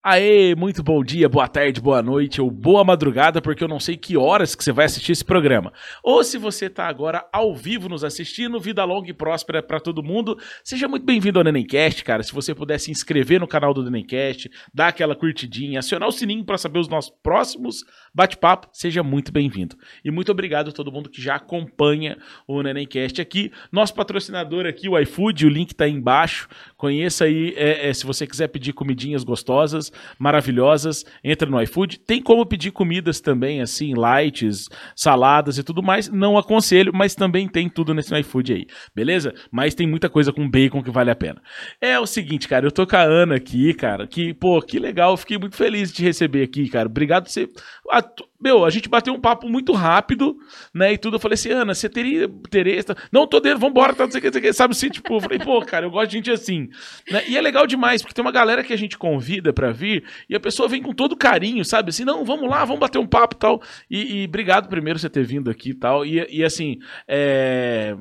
Aê, muito bom dia, boa tarde, boa noite ou boa madrugada, porque eu não sei que horas que você vai assistir esse programa. Ou se você tá agora ao vivo nos assistindo, vida longa e próspera para todo mundo. Seja muito bem-vindo ao Nenemcast, cara. Se você puder se inscrever no canal do Nenemcast, dar aquela curtidinha, acionar o sininho para saber os nossos próximos bate-papo, seja muito bem-vindo. E muito obrigado a todo mundo que já acompanha o Nenemcast aqui. Nosso patrocinador aqui, o iFood, o link tá aí embaixo. Conheça aí, é, é, se você quiser pedir comidinhas gostosas, maravilhosas, entra no iFood. Tem como pedir comidas também, assim, lights, saladas e tudo mais. Não aconselho, mas também tem tudo nesse iFood aí, beleza? Mas tem muita coisa com bacon que vale a pena. É o seguinte, cara, eu tô com a Ana aqui, cara, que, pô, que legal, fiquei muito feliz de te receber aqui, cara. Obrigado por você. Meu, a gente bateu um papo muito rápido, né? E tudo. Eu falei assim, Ana, você teria interesse? Não, tô dentro, vambora, tá, não sei o que, sabe assim? Tipo, eu falei, pô, cara, eu gosto de gente assim. Né? E é legal demais, porque tem uma galera que a gente convida pra vir e a pessoa vem com todo carinho, sabe? Assim, não, vamos lá, vamos bater um papo tal. E, e obrigado primeiro você ter vindo aqui tal. E, e assim, é...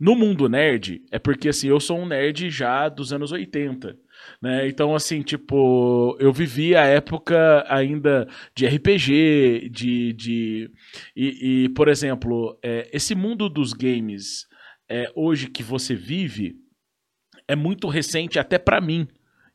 no mundo nerd, é porque assim, eu sou um nerd já dos anos 80. Né? Então, assim, tipo, eu vivi a época ainda de RPG, de. de e, e por exemplo, é, esse mundo dos games é, hoje que você vive é muito recente até para mim.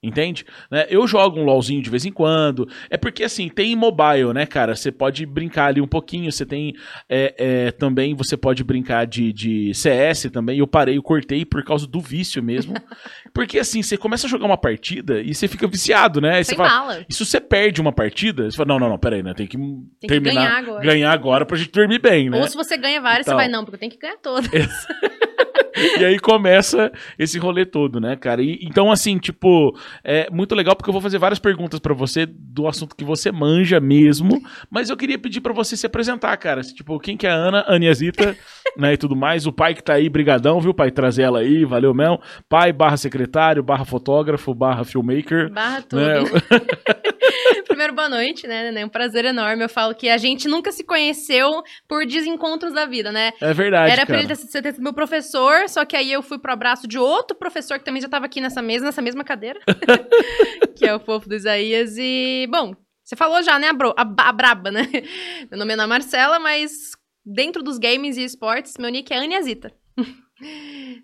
Entende? Né? Eu jogo um LOLzinho de vez em quando. É porque, assim, tem mobile, né, cara? Você pode brincar ali um pouquinho. Você tem é, é, também, você pode brincar de, de CS também. Eu parei, eu cortei por causa do vício mesmo. porque, assim, você começa a jogar uma partida e você fica viciado, né? Aí você fala, e se você perde uma partida, você fala, não, não, não, peraí, né? Tem que tem terminar, que ganhar agora. ganhar agora pra gente dormir bem, né? Ou se você ganha várias, então, você vai, não, porque eu tenho que ganhar todas. e aí começa esse rolê todo, né, cara? E, então, assim, tipo, é muito legal porque eu vou fazer várias perguntas para você do assunto que você manja mesmo, mas eu queria pedir para você se apresentar, cara. Tipo, quem que é a Ana, Aniazita, né, e tudo mais. O pai que tá aí, brigadão, viu, pai? Trazer ela aí, valeu mesmo. Pai barra secretário, barra fotógrafo, barra filmmaker. Barra tudo. Né? Primeiro, boa noite, né? É um prazer enorme. Eu falo que a gente nunca se conheceu por desencontros da vida, né? É verdade. Era cara. pra ele ter, ter sido meu professor, só que aí eu fui pro abraço de outro professor que também já tava aqui nessa mesa, nessa mesma cadeira. que é o fofo do Isaías. E, bom, você falou já, né? A, bro, a, a braba, né? Meu nome é Ana Marcela, mas dentro dos games e esportes, meu nick é Aniazita.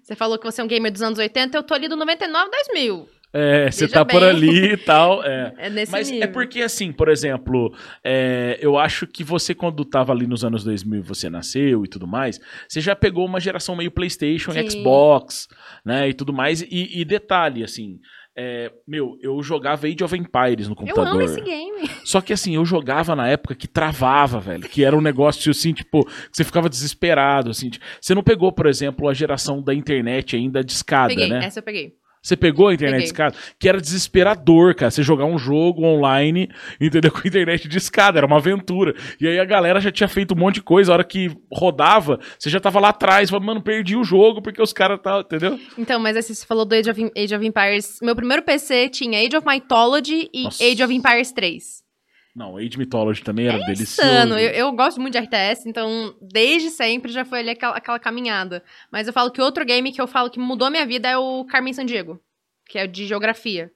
Você falou que você é um gamer dos anos 80, eu tô ali do 99, 2000. É, você tá bem. por ali e tal. É, é nesse Mas é nível. é porque, assim, por exemplo, é, eu acho que você, quando tava ali nos anos 2000 você nasceu e tudo mais, você já pegou uma geração meio PlayStation, Sim. Xbox, né, e tudo mais. E, e detalhe, assim. É, meu, eu jogava Age of Empires no computador. Eu amo esse game. Só que assim, eu jogava na época que travava, velho. Que era um negócio assim, tipo, que você ficava desesperado, assim. Você não pegou, por exemplo, a geração da internet ainda de escada, peguei, né? Essa eu peguei. Você pegou a internet de escada? Que era desesperador, cara. Você jogar um jogo online, entendeu? Com internet de escada, era uma aventura. E aí a galera já tinha feito um monte de coisa. A hora que rodava, você já tava lá atrás. Falava, mano, perdi o jogo porque os caras tá, entendeu? Então, mas assim, você falou do Age of, Age of Empires. Meu primeiro PC tinha Age of Mythology e Nossa. Age of Empires 3. Não, Age Mythology também era é delicioso. Insano. Eu, eu gosto muito de RTS, então desde sempre já foi ali aquela, aquela caminhada. Mas eu falo que outro game que eu falo que mudou a minha vida é o Carmen Sandiego, que é de geografia.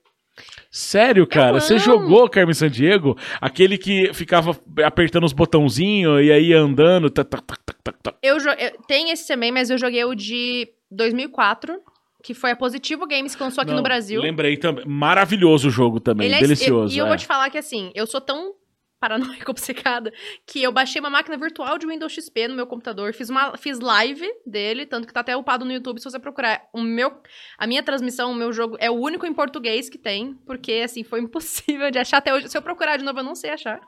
Sério, cara? Você jogou Carmen Sandiego? Aquele que ficava apertando os botãozinhos e aí andando. Tá, tá, tá, tá, tá. Eu, eu tem esse também, mas eu joguei o de 2004 que foi a Positivo Games que lançou aqui Não, no Brasil. Lembrei também. Maravilhoso o jogo também, é, delicioso. E eu, é. eu vou te falar que assim, eu sou tão paranoica, obcecada, que eu baixei uma máquina virtual de Windows XP no meu computador, fiz uma fiz live dele, tanto que tá até upado no YouTube, se você procurar. O meu a minha transmissão, o meu jogo é o único em português que tem, porque assim, foi impossível de achar até hoje. Se eu procurar de novo, eu não sei achar.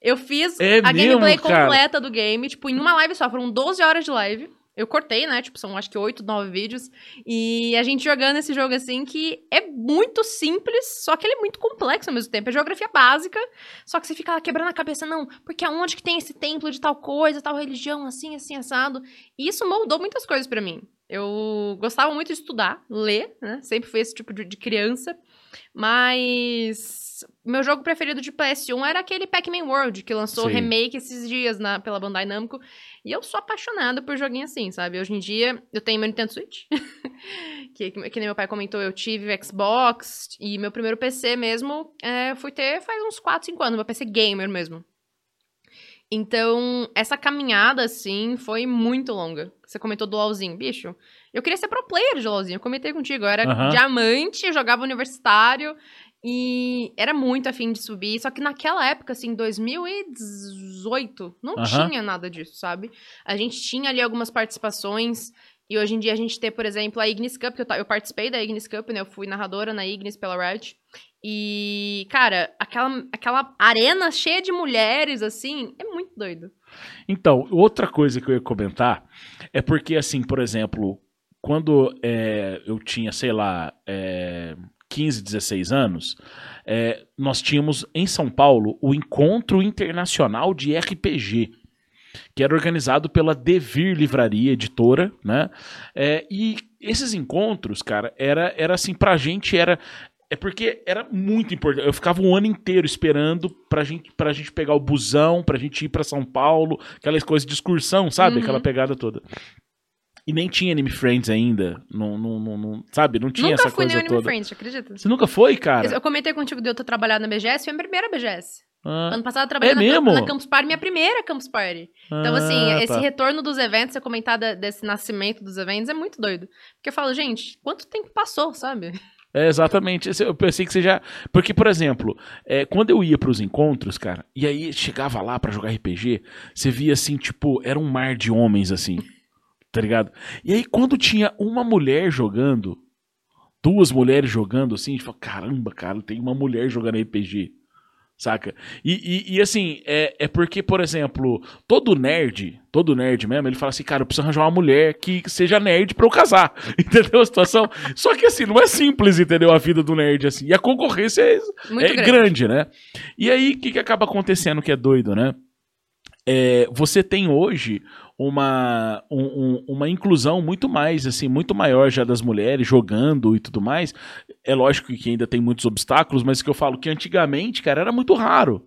Eu fiz é a mesmo, gameplay cara? completa do game, tipo, em uma live só, foram 12 horas de live. Eu cortei, né? Tipo, são acho que oito, nove vídeos. E a gente jogando esse jogo assim que é muito simples, só que ele é muito complexo ao mesmo tempo. É geografia básica, só que você fica lá quebrando a cabeça, não, porque aonde que tem esse templo de tal coisa, tal religião, assim, assim, assado. E isso moldou muitas coisas para mim. Eu gostava muito de estudar, ler, né? Sempre fui esse tipo de, de criança. Mas meu jogo preferido de PS1 era aquele Pac-Man World, que lançou Sim. remake esses dias na, pela Bandai Namco. E eu sou apaixonada por joguinho assim, sabe? Hoje em dia, eu tenho meu Nintendo Switch. que, que nem meu pai comentou, eu tive Xbox. E meu primeiro PC mesmo, é, fui ter faz uns 4, 5 anos. Meu PC gamer mesmo. Então, essa caminhada, assim, foi muito longa. Você comentou do LoLzinho. Bicho, eu queria ser pro player de LoLzinho. Eu comentei contigo. Eu era Aham. diamante, eu jogava universitário. E era muito afim de subir. Só que naquela época, assim, 2018, não Aham. tinha nada disso, sabe? A gente tinha ali algumas participações. E hoje em dia a gente tem, por exemplo, a Ignis Cup, que eu, eu participei da Ignis Cup, né? Eu fui narradora na Ignis pela Riot. E, cara, aquela, aquela arena cheia de mulheres, assim, é muito doido. Então, outra coisa que eu ia comentar é porque, assim, por exemplo, quando é, eu tinha, sei lá, é, 15, 16 anos, é, nós tínhamos em São Paulo o Encontro Internacional de RPG, que era organizado pela Devir Livraria Editora, né? É, e esses encontros, cara, era, era assim, pra gente era. É porque era muito importante. Eu ficava um ano inteiro esperando pra gente, pra gente pegar o busão, pra gente ir pra São Paulo, aquelas coisas de excursão, sabe? Uhum. Aquela pegada toda. E nem tinha Anime Friends ainda. Não, não, não, não- sabe? Não tinha Nunca essa fui coisa nem Anime toda. Friends, acredita? Você nunca foi, cara? Eu comentei contigo de eu ter trabalhado na BGS, foi a minha primeira BGS. Ah, Ano passado eu trabalhei É na, mesmo? na Campus Party, minha primeira Campus Party. Então, assim, ah, esse tá. retorno dos eventos, você comentar desse nascimento dos eventos, é muito doido. Porque eu falo, gente, quanto tempo passou, sabe? É, exatamente. Esse- Eu pensei que você já. Porque, por exemplo, é, quando eu ia pros encontros, cara, e aí chegava lá pra jogar RPG, você via assim, tipo, era um mar de homens, assim. Tá ligado? E aí, quando tinha uma mulher jogando, duas mulheres jogando, assim, a gente fala, caramba, cara, tem uma mulher jogando RPG. Saca? E, e, e, assim, é, é porque, por exemplo, todo nerd, todo nerd mesmo, ele fala assim, cara, eu preciso arranjar uma mulher que seja nerd pra eu casar. Entendeu a situação? Só que assim, não é simples, entendeu? A vida do nerd, assim. E a concorrência é, é grande. grande. né? E aí, o que, que acaba acontecendo que é doido, né? É, você tem hoje uma, um- um- uma inclusão muito mais, assim, muito maior já das mulheres jogando e tudo mais. É lógico que ainda tem muitos obstáculos, mas que eu falo que antigamente, cara, era muito raro.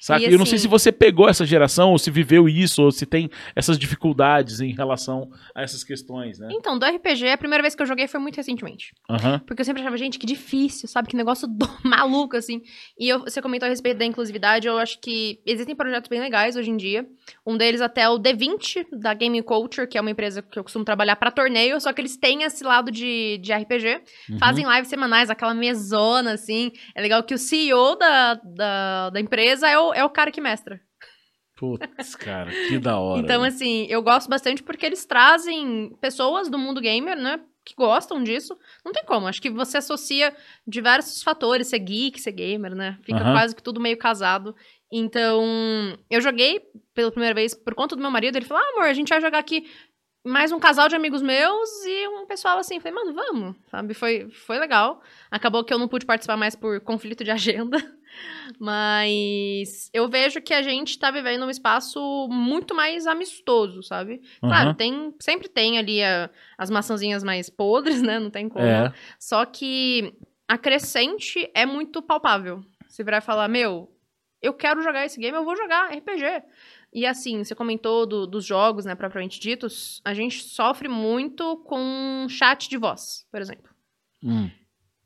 Saca? E eu não sei assim- se você pegou essa geração, ou se viveu isso, ou se tem essas dificuldades em relação a essas questões, né? Então, do RPG, a primeira vez que eu joguei foi muito recentemente. Aham. Porque eu sempre achava, gente, que difícil, sabe? Que negócio do- maluco, assim. E eu- você comentou a respeito da inclusividade, eu acho que existem projetos bem legais hoje em dia. Um deles até é o D20, da Gaming Culture, que é uma empresa que eu costumo trabalhar pra torneio, só que eles têm esse lado de, de RPG. Uhum. Fazem lives semanais, aquela mesona, assim. É legal que o CEO da, da, da empresa é o, é o cara que mestra. Putz, cara, que da hora. Então, assim, eu gosto bastante porque eles trazem pessoas do mundo gamer, né? Que gostam disso. Não tem como. Acho que você associa diversos fatores, ser geek, ser gamer, né? Fica Aham. quase que tudo meio casado. Então, eu joguei pela primeira vez por conta do meu marido. Ele falou: ah, amor, a gente vai jogar aqui mais um casal de amigos meus e um pessoal assim. Falei, mano, vamos, sabe? Foi, foi legal. Acabou que eu não pude participar mais por conflito de agenda. Mas eu vejo que a gente tá vivendo um espaço muito mais amistoso, sabe? Claro, Aham. tem, sempre tem ali a- as maçãzinhas mais podres, né? Não tem como. É. Só que a crescente é muito palpável. Você virar e falar, meu, eu quero jogar esse game, eu vou jogar RPG. E assim, você comentou do- dos jogos, né, propriamente ditos, a gente sofre muito com chat de voz, por exemplo. Hum.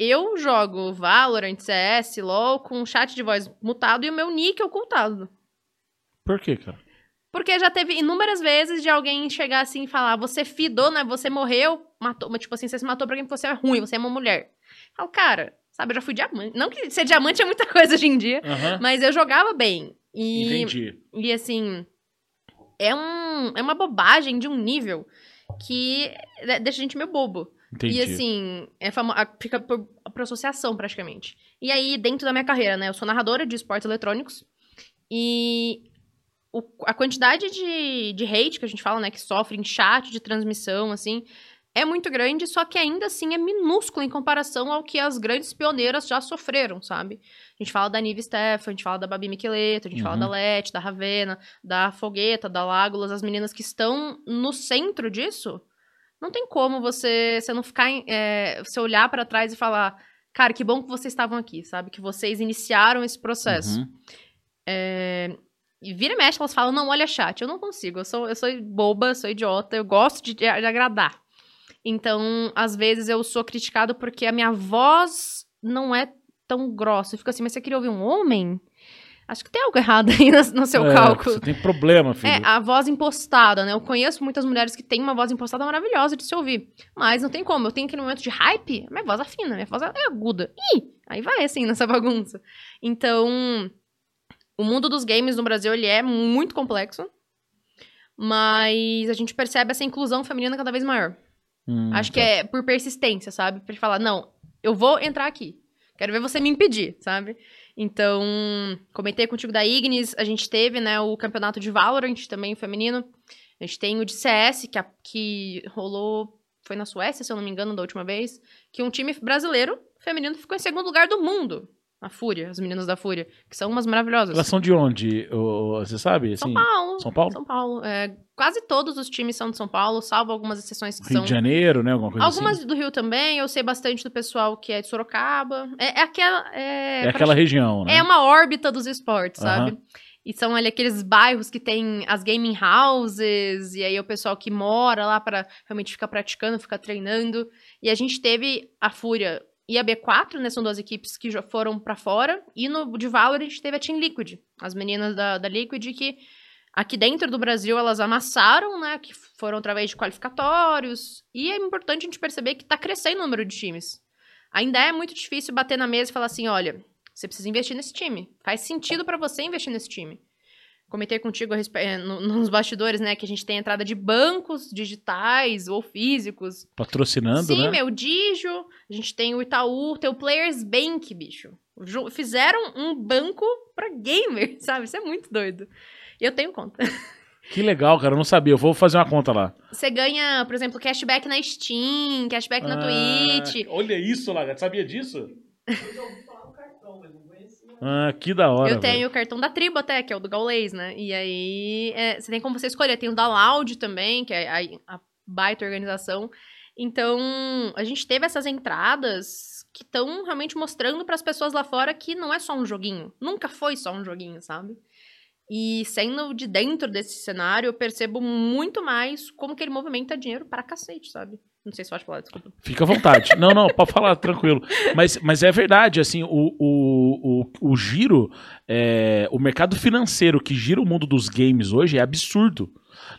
Eu jogo Valorant, CS, LoL com chat de voz mutado e o meu nick ocultado. Por quê, cara? Porque já teve inúmeras vezes de alguém chegar assim e falar: você fidou, né? Você morreu, matou. Mas, tipo assim, você se matou pra porque você é ruim, você é uma mulher. Eu falo, cara, sabe, eu já fui diamante. Não que ser diamante é muita coisa hoje em dia, Aham. mas eu jogava bem. E, Entendi. e assim, é, um, é uma bobagem de um nível que de- deixa a gente meio bobo. Entendi. E assim, é famo- fica por, por associação praticamente. E aí, dentro da minha carreira, né? Eu sou narradora de esportes eletrônicos. E o- a quantidade de, de hate que a gente fala, né? Que sofre em chat de transmissão, assim, é muito grande, só que ainda assim é minúsculo em comparação ao que as grandes pioneiras já sofreram, sabe? A gente fala da Nive Steff, a gente fala da Babi Micheleto, a gente fala Uhum. da Leti, da Ravena, da Fogueta, da Lágulas, as meninas que estão no centro disso. Não tem como você, você não ficar, é, você olhar pra trás e falar, cara, que bom que vocês estavam aqui, sabe? Que vocês iniciaram esse processo. Uhum. É, E vira e mexe, elas falam, não, olha chat. Eu não consigo, eu sou, eu sou boba, sou idiota, eu gosto de, de agradar. Então, às vezes eu sou criticado porque a minha voz não é tão grossa. Eu fico assim, mas você queria ouvir um homem? Acho que tem algo errado aí no, no seu É, cálculo. Você tem problema, filho. É, a voz impostada, né? Eu conheço muitas mulheres que têm uma voz impostada maravilhosa de se ouvir. Mas não tem como. Eu tenho que, no momento de hype, minha voz afina, minha voz é aguda. Ih! Aí vai, assim, nessa bagunça. Então, o mundo dos games no Brasil, ele é muito complexo. Mas a gente percebe essa inclusão feminina cada vez maior. Hum, Acho que tá. é por persistência, sabe? Pra falar, não, eu vou entrar aqui. Quero ver você me impedir, sabe? Então, comentei contigo da Ignis, a gente teve, né, o campeonato de Valorant também feminino. A gente tem o de CS, que, a- que rolou, foi na Suécia, se eu não me engano, da última vez, que um time brasileiro feminino ficou em segundo lugar do mundo. A Fúria, as meninas da Fúria, que são umas maravilhosas. Elas são de onde? Você sabe? São Assim, Paulo. São Paulo? São Paulo. É, quase todos os times são de São Paulo, salvo algumas exceções que Rio são de Janeiro, né? Alguma coisa Algumas assim. do Rio também, eu sei bastante do pessoal que é de Sorocaba. É, é aquela. É, É aquela região, né? é uma órbita dos esportes, Aham. sabe? E são ali aqueles bairros que tem as gaming houses, e aí o pessoal que mora lá para realmente ficar praticando, ficar treinando. E a gente teve a Fúria e a B4, né? São duas equipes que já foram pra fora. E no de Valorant a gente teve a Team Liquid, as meninas da, da Liquid que aqui dentro do Brasil elas amassaram, né? Que foram através de qualificatórios. E é importante a gente perceber que tá crescendo o número de times. Ainda é muito difícil bater na mesa e falar assim: olha, você precisa investir nesse time. Faz sentido pra você investir nesse time. Comentei contigo a respe- eh, no- nos bastidores, né, que a gente tem entrada de bancos digitais ou físicos. Patrocinando, Sim, né? meu Digio, a gente tem o Itaú, tem o Players Bank, bicho. Fizeram um banco pra gamer, sabe? Isso é muito doido. E eu tenho conta. Que legal, cara. Eu não sabia. Eu vou fazer uma conta lá. Você ganha, por exemplo, cashback na Steam, cashback na Ah, Twitch. Olha isso, Lagarto. Sabia disso? Ah, que da hora. Eu tenho o cartão da tribo até, que é o do Gaulês, né? E aí, é, você tem como você escolher. Tem o da Loud também, que é a, a baita organização. Então, a gente teve essas entradas que estão realmente mostrando para as pessoas lá fora que não é só um joguinho. Nunca foi só um joguinho, sabe? E sendo de dentro desse cenário, eu percebo muito mais como que ele movimenta dinheiro para cacete, sabe? Não sei se pode falar, desculpa. Fica à vontade. não, não, pode falar, tranquilo. Mas, mas é verdade, assim, o, o, o, o giro, é, o mercado financeiro que gira o mundo dos games hoje é absurdo.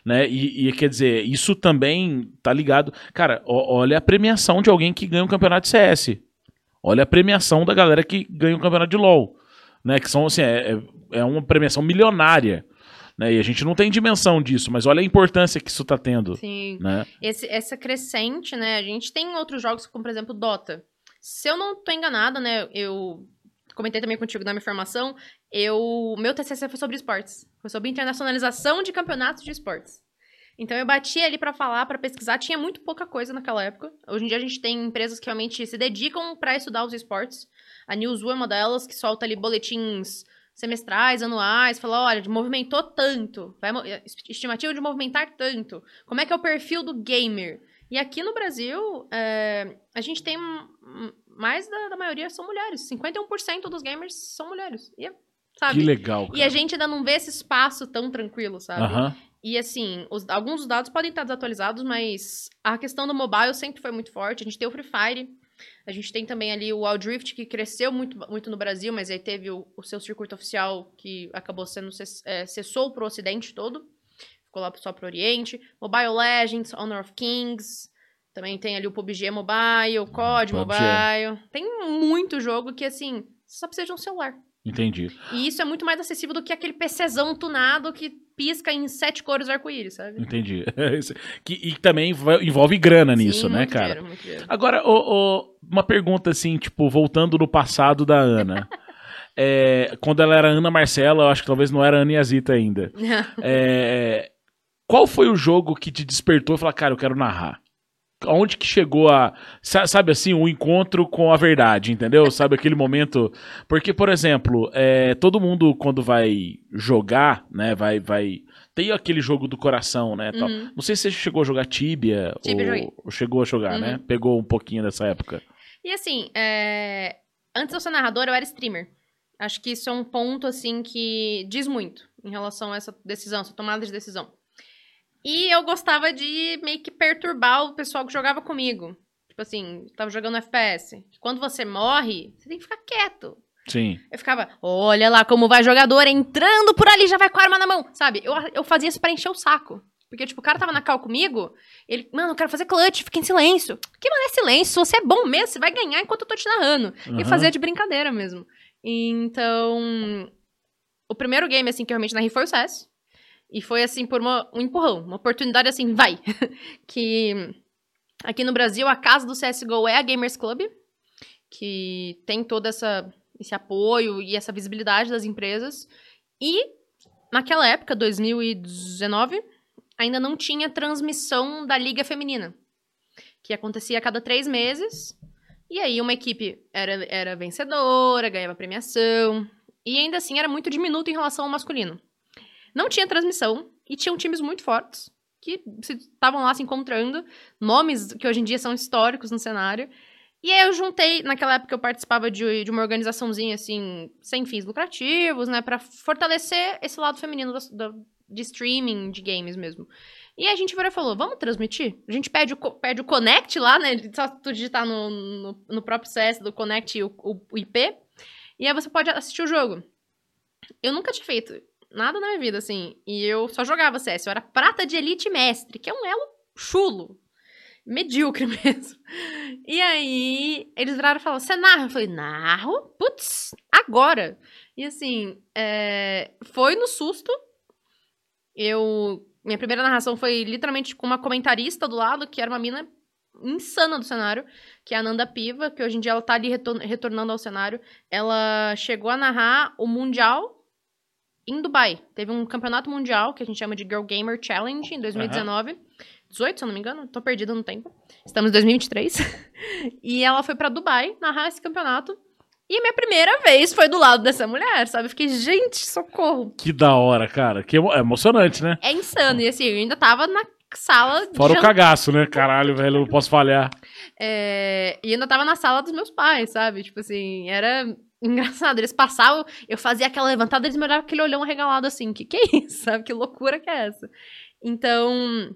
Né? E, e quer dizer, isso também tá ligado. Cara, ó- olha a premiação de alguém que ganha um campeonato de CS. Olha a premiação da galera que ganha um campeonato de LoL. Né? Que são assim, é, é- é uma premiação milionária. Né? E a gente não tem dimensão disso, mas olha a importância que isso tá tendo. Sim. Né? esse, essa crescente, né? A gente tem outros jogos, como por exemplo Dota. Se eu não tô enganada, né? Eu comentei também contigo na minha formação. Eu, meu TCC foi sobre esportes. Foi sobre internacionalização de campeonatos de esportes. Então eu bati ali pra falar, pra pesquisar. Tinha muito pouca coisa naquela época. Hoje em dia a gente tem empresas que realmente se dedicam pra estudar os esportes. A Newzoo é uma delas que solta ali boletins semestrais, anuais, fala, olha, movimentou tanto, vai, mo- estimativa de movimentar tanto. Como é que é o perfil do gamer? E aqui no Brasil, é, a gente tem mais da, da maioria são mulheres. 51% dos gamers são mulheres. E, é- sabe? Que legal. E a gente ainda não vê esse espaço tão tranquilo, sabe? E assim, os- alguns dos dados podem estar desatualizados, mas a questão do mobile sempre foi muito forte. A gente tem o Free Fire, a gente tem também ali o Wild Rift, que cresceu muito, muito no Brasil, mas aí teve o, o seu circuito oficial que acabou sendo é, cessou pro ocidente todo. Ficou lá só pro oriente. Mobile Legends, Honor of Kings. Também tem ali o PUBG Mobile, o COD PUBG. Mobile. Tem muito jogo que, assim, só precisa de um celular. Entendi. E isso é muito mais acessível do que aquele PCzão tunado que pisca em sete cores arco-íris, sabe? Entendi. Que, e também envolve grana nisso, Sim, né, muito cara? dinheiro, muito dinheiro. Agora, uma pergunta assim, tipo, voltando no passado da Ana. É, quando ela era Ana Marcela, eu acho que talvez não era Ana Yazita ainda. É, qual foi o jogo que te despertou e falou, cara, eu quero narrar? Onde que chegou a. sa- Sabe assim, o encontro com a verdade, entendeu? Sabe aquele momento. Porque, por exemplo, é, todo mundo, quando vai jogar, né, vai. vai tem aquele jogo do coração, né? Uhum. Não sei se você chegou a jogar Tibia, ou, ou chegou a jogar, Uhum. né? Pegou um pouquinho dessa época. E assim, é, antes de eu ser narradora, eu era streamer. Acho que isso é um ponto, assim, que diz muito em relação a essa decisão, essa tomada de decisão. E eu gostava de meio que perturbar o pessoal que jogava comigo. Tipo assim, tava jogando FPS. Quando você morre, você tem que ficar quieto. Sim. Eu ficava, olha lá como vai jogador entrando por ali, já vai com a arma na mão. Sabe? Eu, eu fazia isso pra encher o saco. Porque, tipo, o cara tava na cal comigo, ele, mano, eu quero fazer clutch, fica em silêncio. Que mano é silêncio? Você é bom mesmo, você vai ganhar enquanto eu tô te narrando. E Uhum. fazia de brincadeira mesmo. Então, o primeiro game, assim, que eu realmente narrei foi o CS. E foi, assim, por uma- um empurrão, uma oportunidade, assim, vai. que aqui no Brasil, a casa do CSGO é a Gamers Club, que tem todo essa, esse apoio e essa visibilidade das empresas. E, naquela época, 2019, ainda não tinha transmissão da Liga Feminina, que acontecia a cada três meses. E aí uma equipe era, era vencedora, ganhava premiação. E ainda assim era muito diminuto em relação ao masculino. Não tinha transmissão e tinham times muito fortes que estavam lá se encontrando, nomes que hoje em dia são históricos no cenário. E aí eu juntei, naquela época eu participava de, de uma organizaçãozinha assim, sem fins lucrativos, né, Pra fortalecer esse lado feminino da- da- de streaming de games mesmo. E a gente virou e falou, vamos transmitir? A gente pede o, pede o Connect lá, né? Só tu digitar no, no, no próprio CS do Connect o, o, o IP. E aí você pode assistir o jogo. Eu nunca tinha feito nada na minha vida, assim. E eu só jogava CS. Eu era prata de elite mestre, que é um elo chulo. Medíocre mesmo. E aí, eles viraram e falaram: Você narra? Eu falei: Narro? Putz, agora. E assim, é, foi no susto. Eu. Minha primeira narração foi literalmente com uma comentarista do lado, que era uma mina insana do cenário, que é a Nanda Piva, que hoje em dia ela tá ali retor- retornando ao cenário. Ela chegou a narrar o Mundial em Dubai. Teve um campeonato mundial que a gente chama de Girl Gamer Challenge em 2019. 18, se eu não me engano, tô perdida no tempo. Estamos em 2023. e ela foi pra Dubai narrar esse campeonato. E a minha primeira vez foi do lado dessa mulher, sabe? Eu fiquei, gente, socorro. Que da hora, cara. Que emo- é emocionante, né? É insano. E assim, eu ainda tava na sala Fora o cagaço, né? Caralho, velho, eu não posso falhar. É, e ainda tava na sala dos meus pais, sabe? Tipo assim, era engraçado. Eles passavam, eu fazia aquela levantada, eles me olhavam com aquele olhão arregalado assim. Que que é isso, sabe? Que loucura que é essa? Então,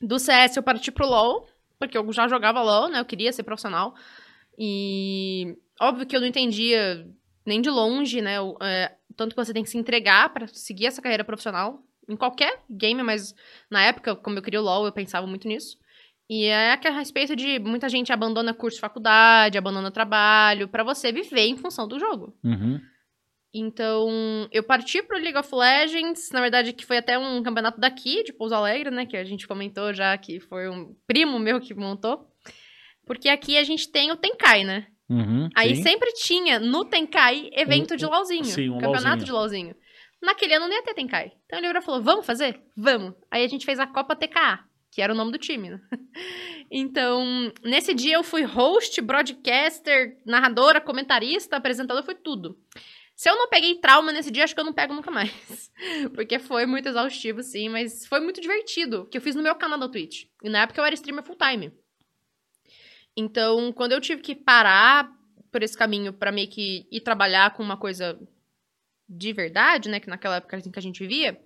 do CS eu parti pro LoL, porque eu já jogava LoL, né? Eu queria ser profissional. E óbvio que eu não entendia nem de longe, né? o- é, tanto que você tem que se entregar pra seguir essa carreira profissional. Em qualquer game, mas na época, como eu queria o LoL, eu pensava muito nisso. E é a respeito de muita gente abandona curso de faculdade, abandona trabalho, pra você viver em função do jogo. Uhum. Então, eu parti pro League of Legends, na verdade, que foi até um campeonato daqui, de Pouso Alegre, né? Que a gente comentou já que foi um primo meu que montou. Porque aqui a gente tem o Tenkai, né? Uhum. Aí sim. sempre tinha no Tenkai evento Um- de LOLzinho. sim, um campeonato LOLzinho. de LOLzinho. Naquele ano não ia ter Tenkai. Então ele virou e falou: vamos fazer? Vamos. Aí a gente fez a Copa TKA, que era o nome do time, né? Então, nesse dia eu fui host, broadcaster, narradora, comentarista, apresentador, foi tudo. Se eu não peguei trauma nesse dia, acho que eu não pego nunca mais. Porque foi muito exaustivo, sim, mas foi muito divertido, que eu fiz no meu canal da Twitch. E na época eu era streamer full time. Então, quando eu tive que parar por esse caminho pra meio que ir trabalhar com uma coisa de verdade, né, que naquela época assim que a gente vivia,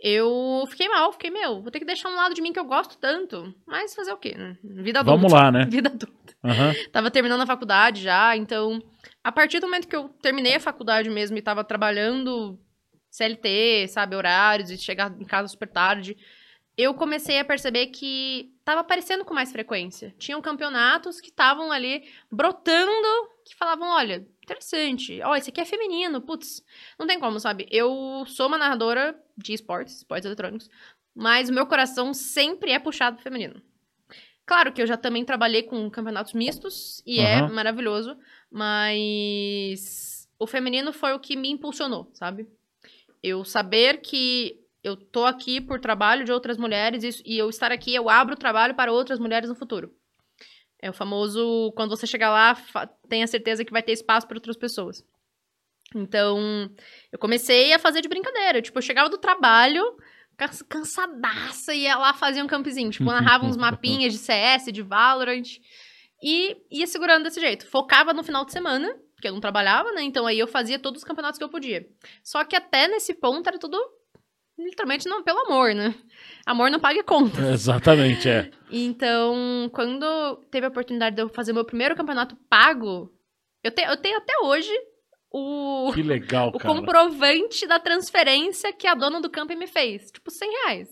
eu fiquei mal, fiquei, meu, vou ter que deixar um lado de mim que eu gosto tanto. Mas fazer o quê, né? Vida adulta. Vamos lá, né? Vida adulta. Aham. Tava terminando a faculdade já, então, a partir do momento que eu terminei a faculdade mesmo e tava trabalhando CLT, sabe, horários e chegar em casa super tarde, eu comecei a perceber que tava aparecendo com mais frequência. Tinham campeonatos que estavam ali brotando, que falavam, olha, interessante, ó, esse aqui é feminino, putz, não tem como, sabe? Eu sou uma narradora de esportes, esportes eletrônicos, mas o meu coração sempre é puxado pro feminino. Claro que eu já também trabalhei com campeonatos mistos e é Aham. maravilhoso, mas o feminino foi o que me impulsionou, sabe? Eu saber que eu tô aqui por trabalho de outras mulheres e, e eu estar aqui, eu abro o trabalho para outras mulheres no futuro. É o famoso, quando você chegar lá, tenha certeza que vai ter espaço para outras pessoas. Então, eu comecei a fazer de brincadeira. Tipo, eu chegava do trabalho, cansadaça, ia lá fazer um campzinho. Tipo, narrava uns mapinhas de CS, de Valorant. E ia segurando desse jeito. Focava no final de semana, porque eu não trabalhava, né? Então aí eu fazia todos os campeonatos que eu podia. Só que até nesse ponto era tudo literalmente não pelo amor, né? Amor não paga conta. Exatamente, é. Então, quando teve a oportunidade de eu fazer meu primeiro campeonato pago, eu, te, eu tenho até hoje o, Que legal, o cara. comprovante da transferência que a dona do campo me fez. Tipo, 100 reais.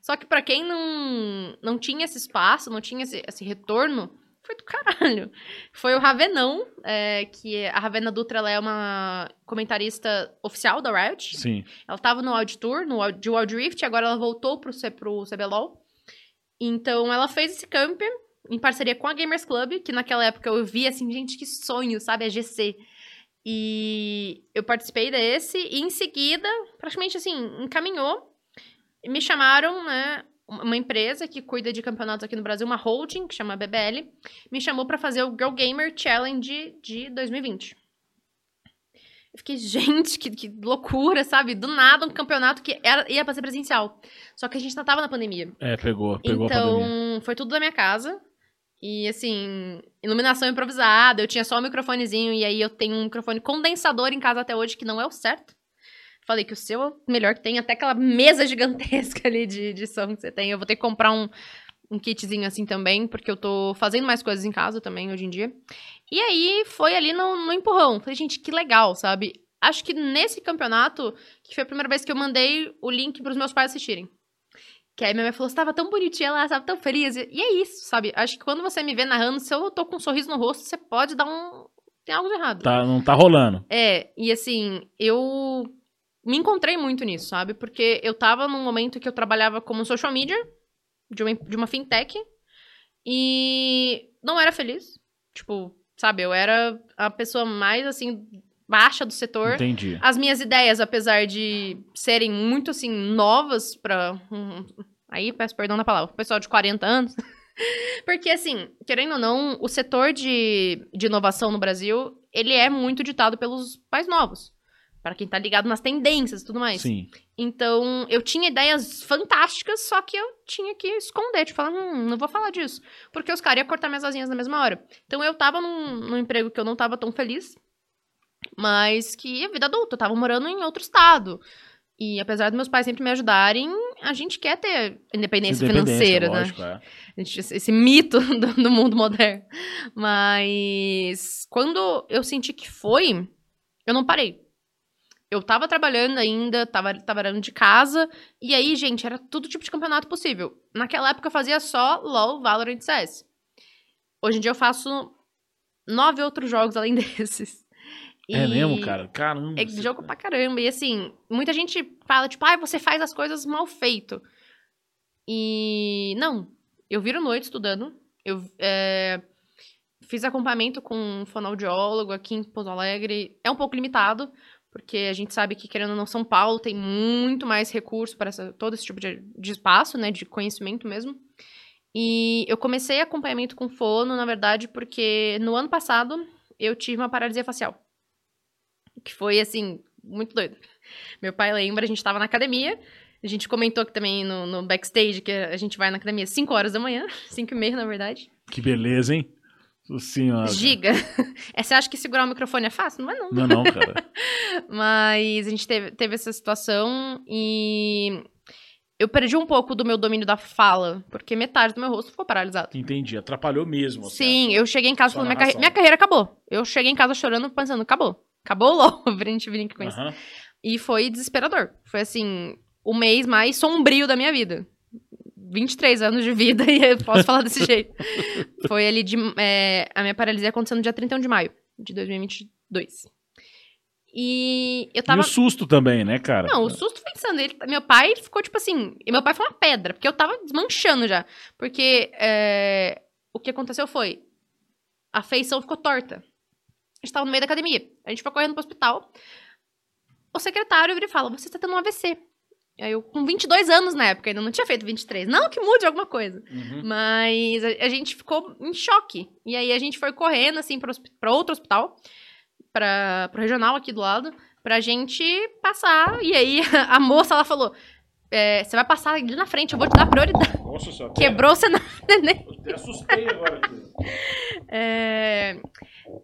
Só que pra quem não, não tinha esse espaço, não tinha esse, esse retorno, foi do caralho. Foi o Ravenão, é, que a Ravena Dutra ela é uma comentarista oficial da Riot. Sim. Ela tava no Wild Tour, no de Wild Rift, agora ela voltou pro, C- pro CBLOL. Então ela fez esse camp em parceria com a Gamers Club, que naquela época eu vi assim, gente, que sonho, sabe? A GC. E eu participei desse, e em seguida, praticamente assim, encaminhou. E me chamaram, né? Uma empresa que cuida de campeonatos aqui no Brasil, uma holding, que chama BBL, me chamou pra fazer o Girl Gamer Challenge de 2020. Eu fiquei, gente, que, que loucura, sabe? Do nada, um campeonato que era, ia pra ser presencial. Só que a gente não tava na pandemia. É, pegou, pegou a pandemia. Então, foi tudo da minha casa. E, assim, iluminação improvisada. Eu tinha só o microfonezinho. E aí, eu tenho um microfone condensador em casa até hoje, que não é o certo. Falei que o seu é o melhor que tem. Até aquela mesa gigantesca ali de, de som que você tem. Eu vou ter que comprar um, um kitzinho assim também, porque eu tô fazendo mais coisas em casa também hoje em dia. E aí, foi ali no, no empurrão. Falei, gente, que legal, sabe? Acho que nesse campeonato, que foi a primeira vez que eu mandei o link pros meus pais assistirem. Que aí minha mãe falou, você tava tão bonitinha lá, tava tão feliz. E e é isso, sabe? Acho que quando você me vê narrando, se eu tô com um sorriso no rosto, você pode dar um... Tem algo de errado. Tá, não tá rolando. É, e assim, eu me encontrei muito nisso, sabe? Porque eu tava num momento que eu trabalhava como social media de uma, de uma fintech e não era feliz. Tipo, sabe, eu era a pessoa mais, assim, baixa do setor. Entendi. As minhas ideias, apesar de serem muito, assim, novas pra... um- aí, peço perdão na palavra, pessoal de 40 anos. Porque, assim, querendo ou não, o setor de, de inovação no Brasil, ele é muito ditado pelos mais novos. Para quem tá ligado nas tendências e tudo mais. Sim. Então, eu tinha ideias fantásticas, só que eu tinha que esconder, tipo, falar, hum, não vou falar disso. Porque os caras iam cortar minhas asinhas na mesma hora. Então, eu tava num, num emprego que eu não tava tão feliz, mas que é vida adulta, eu tava morando em outro estado. E apesar dos meus pais sempre me ajudarem, a gente quer ter independência, financeira, né? lógico, é. Gente, esse, esse mito do, do mundo moderno. Mas quando eu senti que foi, eu não parei. Eu tava trabalhando ainda, tava trabalhando de casa, e aí, gente, era todo tipo de campeonato possível. Naquela época eu fazia só LoL, Valorant e CS. Hoje em dia eu faço nove outros jogos além desses. É E- mesmo, cara? Caramba. é jogo pra caramba. E assim, muita gente fala, tipo, ah, você faz as coisas mal feito. E não, eu viro noite estudando. Eu é, fiz acompanhamento com um fonoaudiólogo aqui em Pouso Alegre. É um pouco limitado, porque a gente sabe que, querendo ou não, São Paulo tem muito mais recurso para essa- todo esse tipo de, de espaço, né? De conhecimento mesmo. E eu comecei acompanhamento com fono, na verdade, porque no ano passado eu tive uma paralisia facial. Que foi, assim, muito doido. Meu pai lembra, a gente tava na academia. A gente comentou aqui também no, no backstage que a gente vai na academia às 5 horas da manhã. 5 e meia, na verdade. Que beleza, hein? Senhora. Giga. É, você acha que segurar o microfone é fácil? Não é, não. Não, não, cara. Mas a gente teve, teve essa situação e eu perdi um pouco do meu domínio da fala, porque metade do meu rosto ficou paralisado. Entendi. Atrapalhou mesmo. assim, Sim, eu cheguei em casa falando, minha, carre- minha carreira acabou. Eu cheguei em casa chorando, pensando, acabou. Acabou logo, a gente brinca com isso. Aham. E foi desesperador. Foi assim, o mês mais sombrio da minha vida. 23 anos de vida e eu posso falar desse jeito. Foi ali de. é, a minha paralisia aconteceu no dia 31 de maio de 2022. E eu E tava. o susto também, né, cara? Não, o susto foi insano. Ele, meu pai ficou tipo assim. E meu pai foi uma pedra, porque eu tava desmanchando já. Porque é, o que aconteceu foi. A feição ficou torta. A gente tava no meio da academia. A gente foi correndo pro hospital. O secretário vira e fala: Você tá tendo um AVC. Aí eu, com 22 anos na época, ainda não tinha feito 23. Não que mude alguma coisa. Uhum. Mas a, a gente ficou em choque. E aí a gente foi correndo, assim, pra outro hospital, pra, pro regional aqui do lado, pra gente passar. E aí a moça, ela falou: é, você vai passar ali na frente, eu vou te dar prioridade. Nossa senhora. Quebrou o cenário, né? Eu até assustei agora. É,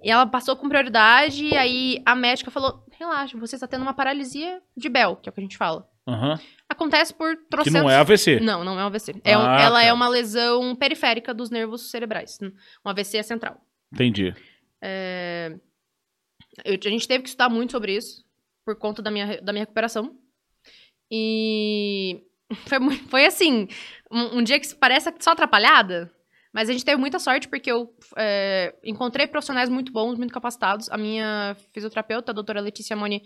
E ela passou com prioridade, e aí a médica falou: relaxa, você está tendo uma paralisia de Bell, que é o que a gente fala. Aham. Acontece por Que trocentos... não é AVC. Não, não é um AVC. É um- Ah, ela tá. é uma lesão periférica dos nervos cerebrais. Um AVC é central. Entendi. É, eu- a gente teve que estudar muito sobre isso, por conta da minha, da minha recuperação. E foi, foi assim, um, um dia que parece só atrapalhada, mas a gente teve muita sorte porque eu é, encontrei profissionais muito bons, muito capacitados. A minha fisioterapeuta, a doutora Letícia Moni,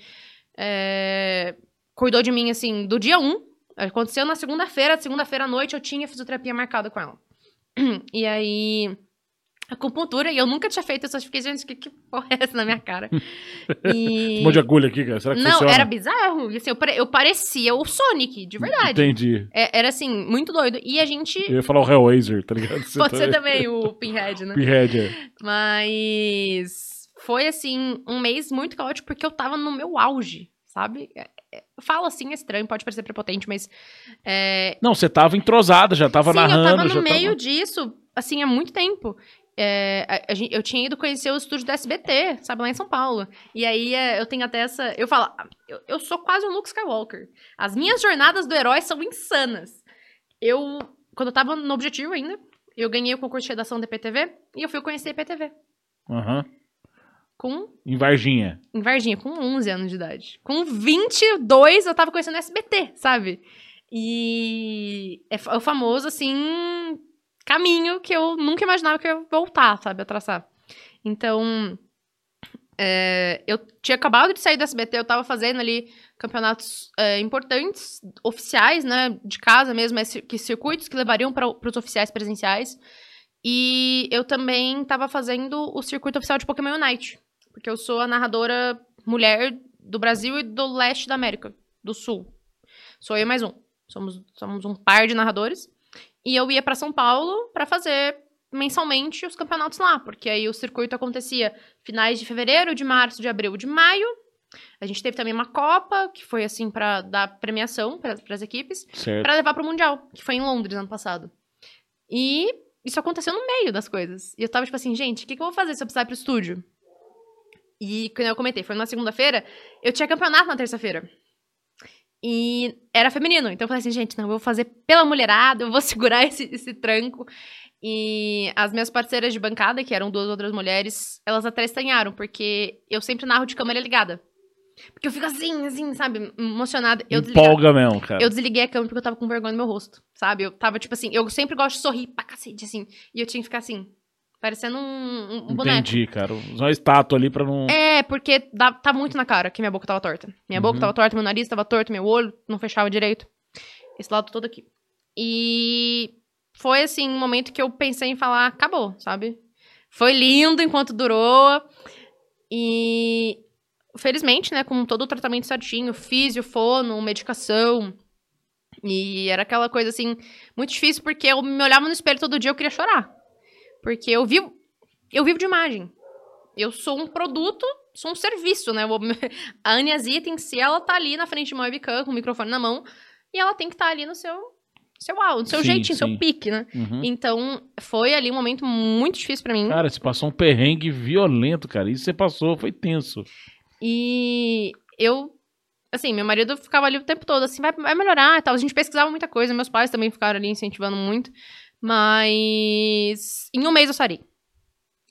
é, cuidou de mim, assim, do dia 1. Aconteceu na segunda-feira, segunda-feira à noite eu tinha fisioterapia marcada com ela. E aí, acupuntura, e eu nunca tinha feito isso, eu fiquei, gente, que, que porra é essa na minha cara? E... Um monte de agulha aqui, cara. Será que Não, funciona? era bizarro. Assim, eu, eu parecia o Sonic, de verdade. Entendi. É- era assim, muito doido. E a gente. Eu ia falar o Hellraiser, tá ligado? Você Pode ser também o Pinhead, né? Pinhead, é. Mas foi assim, um mês muito caótico porque eu tava no meu auge, sabe? Eu falo assim, é estranho, pode parecer prepotente, mas. é, Não, você tava entrosada, já tava Sim, narrando. eu tava no meio disso, assim, há muito tempo. É, a- a eu tinha ido conhecer o estúdio da SBT, sabe, lá em São Paulo. E aí é, eu tenho até essa. Eu falo, eu, eu sou quase um Luke Skywalker. As minhas jornadas do herói são insanas. Eu, quando eu tava no objetivo ainda, eu ganhei o concurso de redação da EPTV e eu fui conhecer a EPTV. Aham. Com, Em Varginha. em Varginha, com 11 anos de idade. Com 22, eu tava conhecendo SBT, sabe? E é o famoso, assim, caminho que eu nunca imaginava que eu ia voltar, sabe, a traçar. Então, é, eu tinha acabado de sair da SBT, eu tava fazendo ali campeonatos é, importantes, oficiais, né, de casa mesmo, que circuitos que levariam para os oficiais presenciais. E eu também tava fazendo o circuito oficial de Pokémon Unite, porque eu sou a narradora mulher do Brasil e do leste da América, do sul. Sou eu mais um. Somos, somos um par de narradores. E eu ia pra São Paulo pra fazer mensalmente os campeonatos lá, porque aí o circuito acontecia finais de fevereiro, de março, de abril, de maio. A gente teve também uma Copa, que foi assim pra dar premiação para as equipes, pra levar pro Mundial, que foi em Londres ano passado. E isso aconteceu no meio das coisas. E eu tava tipo assim, gente, o que, que eu vou fazer se eu precisar ir pro estúdio? E, como eu comentei, foi numa segunda-feira, eu tinha campeonato na terça-feira. E era feminino. Então eu falei assim, gente, não, eu vou fazer pela mulherada, eu vou segurar esse, esse tranco. E as minhas parceiras de bancada, que eram duas outras mulheres, elas até estranharam, porque eu sempre narro de câmera ligada. Porque eu fico assim, assim, sabe, emocionada. Eu Empolga mesmo, cara. eu desliguei a câmera porque eu tava com vergonha no meu rosto, sabe? Eu tava, tipo assim, eu sempre gosto de sorrir pra cacete, assim. E eu tinha que ficar assim, parecendo um, um boneco. Entendi, cara. Usar uma estátua ali pra não. É, porque dá, tá muito na cara que minha boca tava torta. Minha boca Uhum. tava torta, meu nariz tava torto, meu olho não fechava direito. Esse lado todo aqui. E foi, assim, um momento que eu pensei em falar, acabou, sabe? Foi lindo enquanto durou. E, felizmente, né, com todo o tratamento certinho, físio, fono, medicação. E era aquela coisa, assim, muito difícil, porque eu me olhava no espelho todo dia e eu queria chorar. Porque eu vivo, eu vivo de imagem. Eu sou um produto, sou um serviço, né? Eu- A Ania Zita em si, ela tá ali na frente de uma webcam, com o microfone na mão, e ela tem que estar ali no seu, seu áudio, no seu Sim, jeitinho, sim. seu pique, né? Uhum. Então, foi ali um momento muito difícil pra mim. Cara, você passou um perrengue violento, cara. Isso você passou, foi tenso. E eu, assim, meu marido ficava ali o tempo todo, assim, vai, vai melhorar e tal. A gente pesquisava muita coisa, meus pais também ficaram ali incentivando muito. Mas em um mês eu sarei.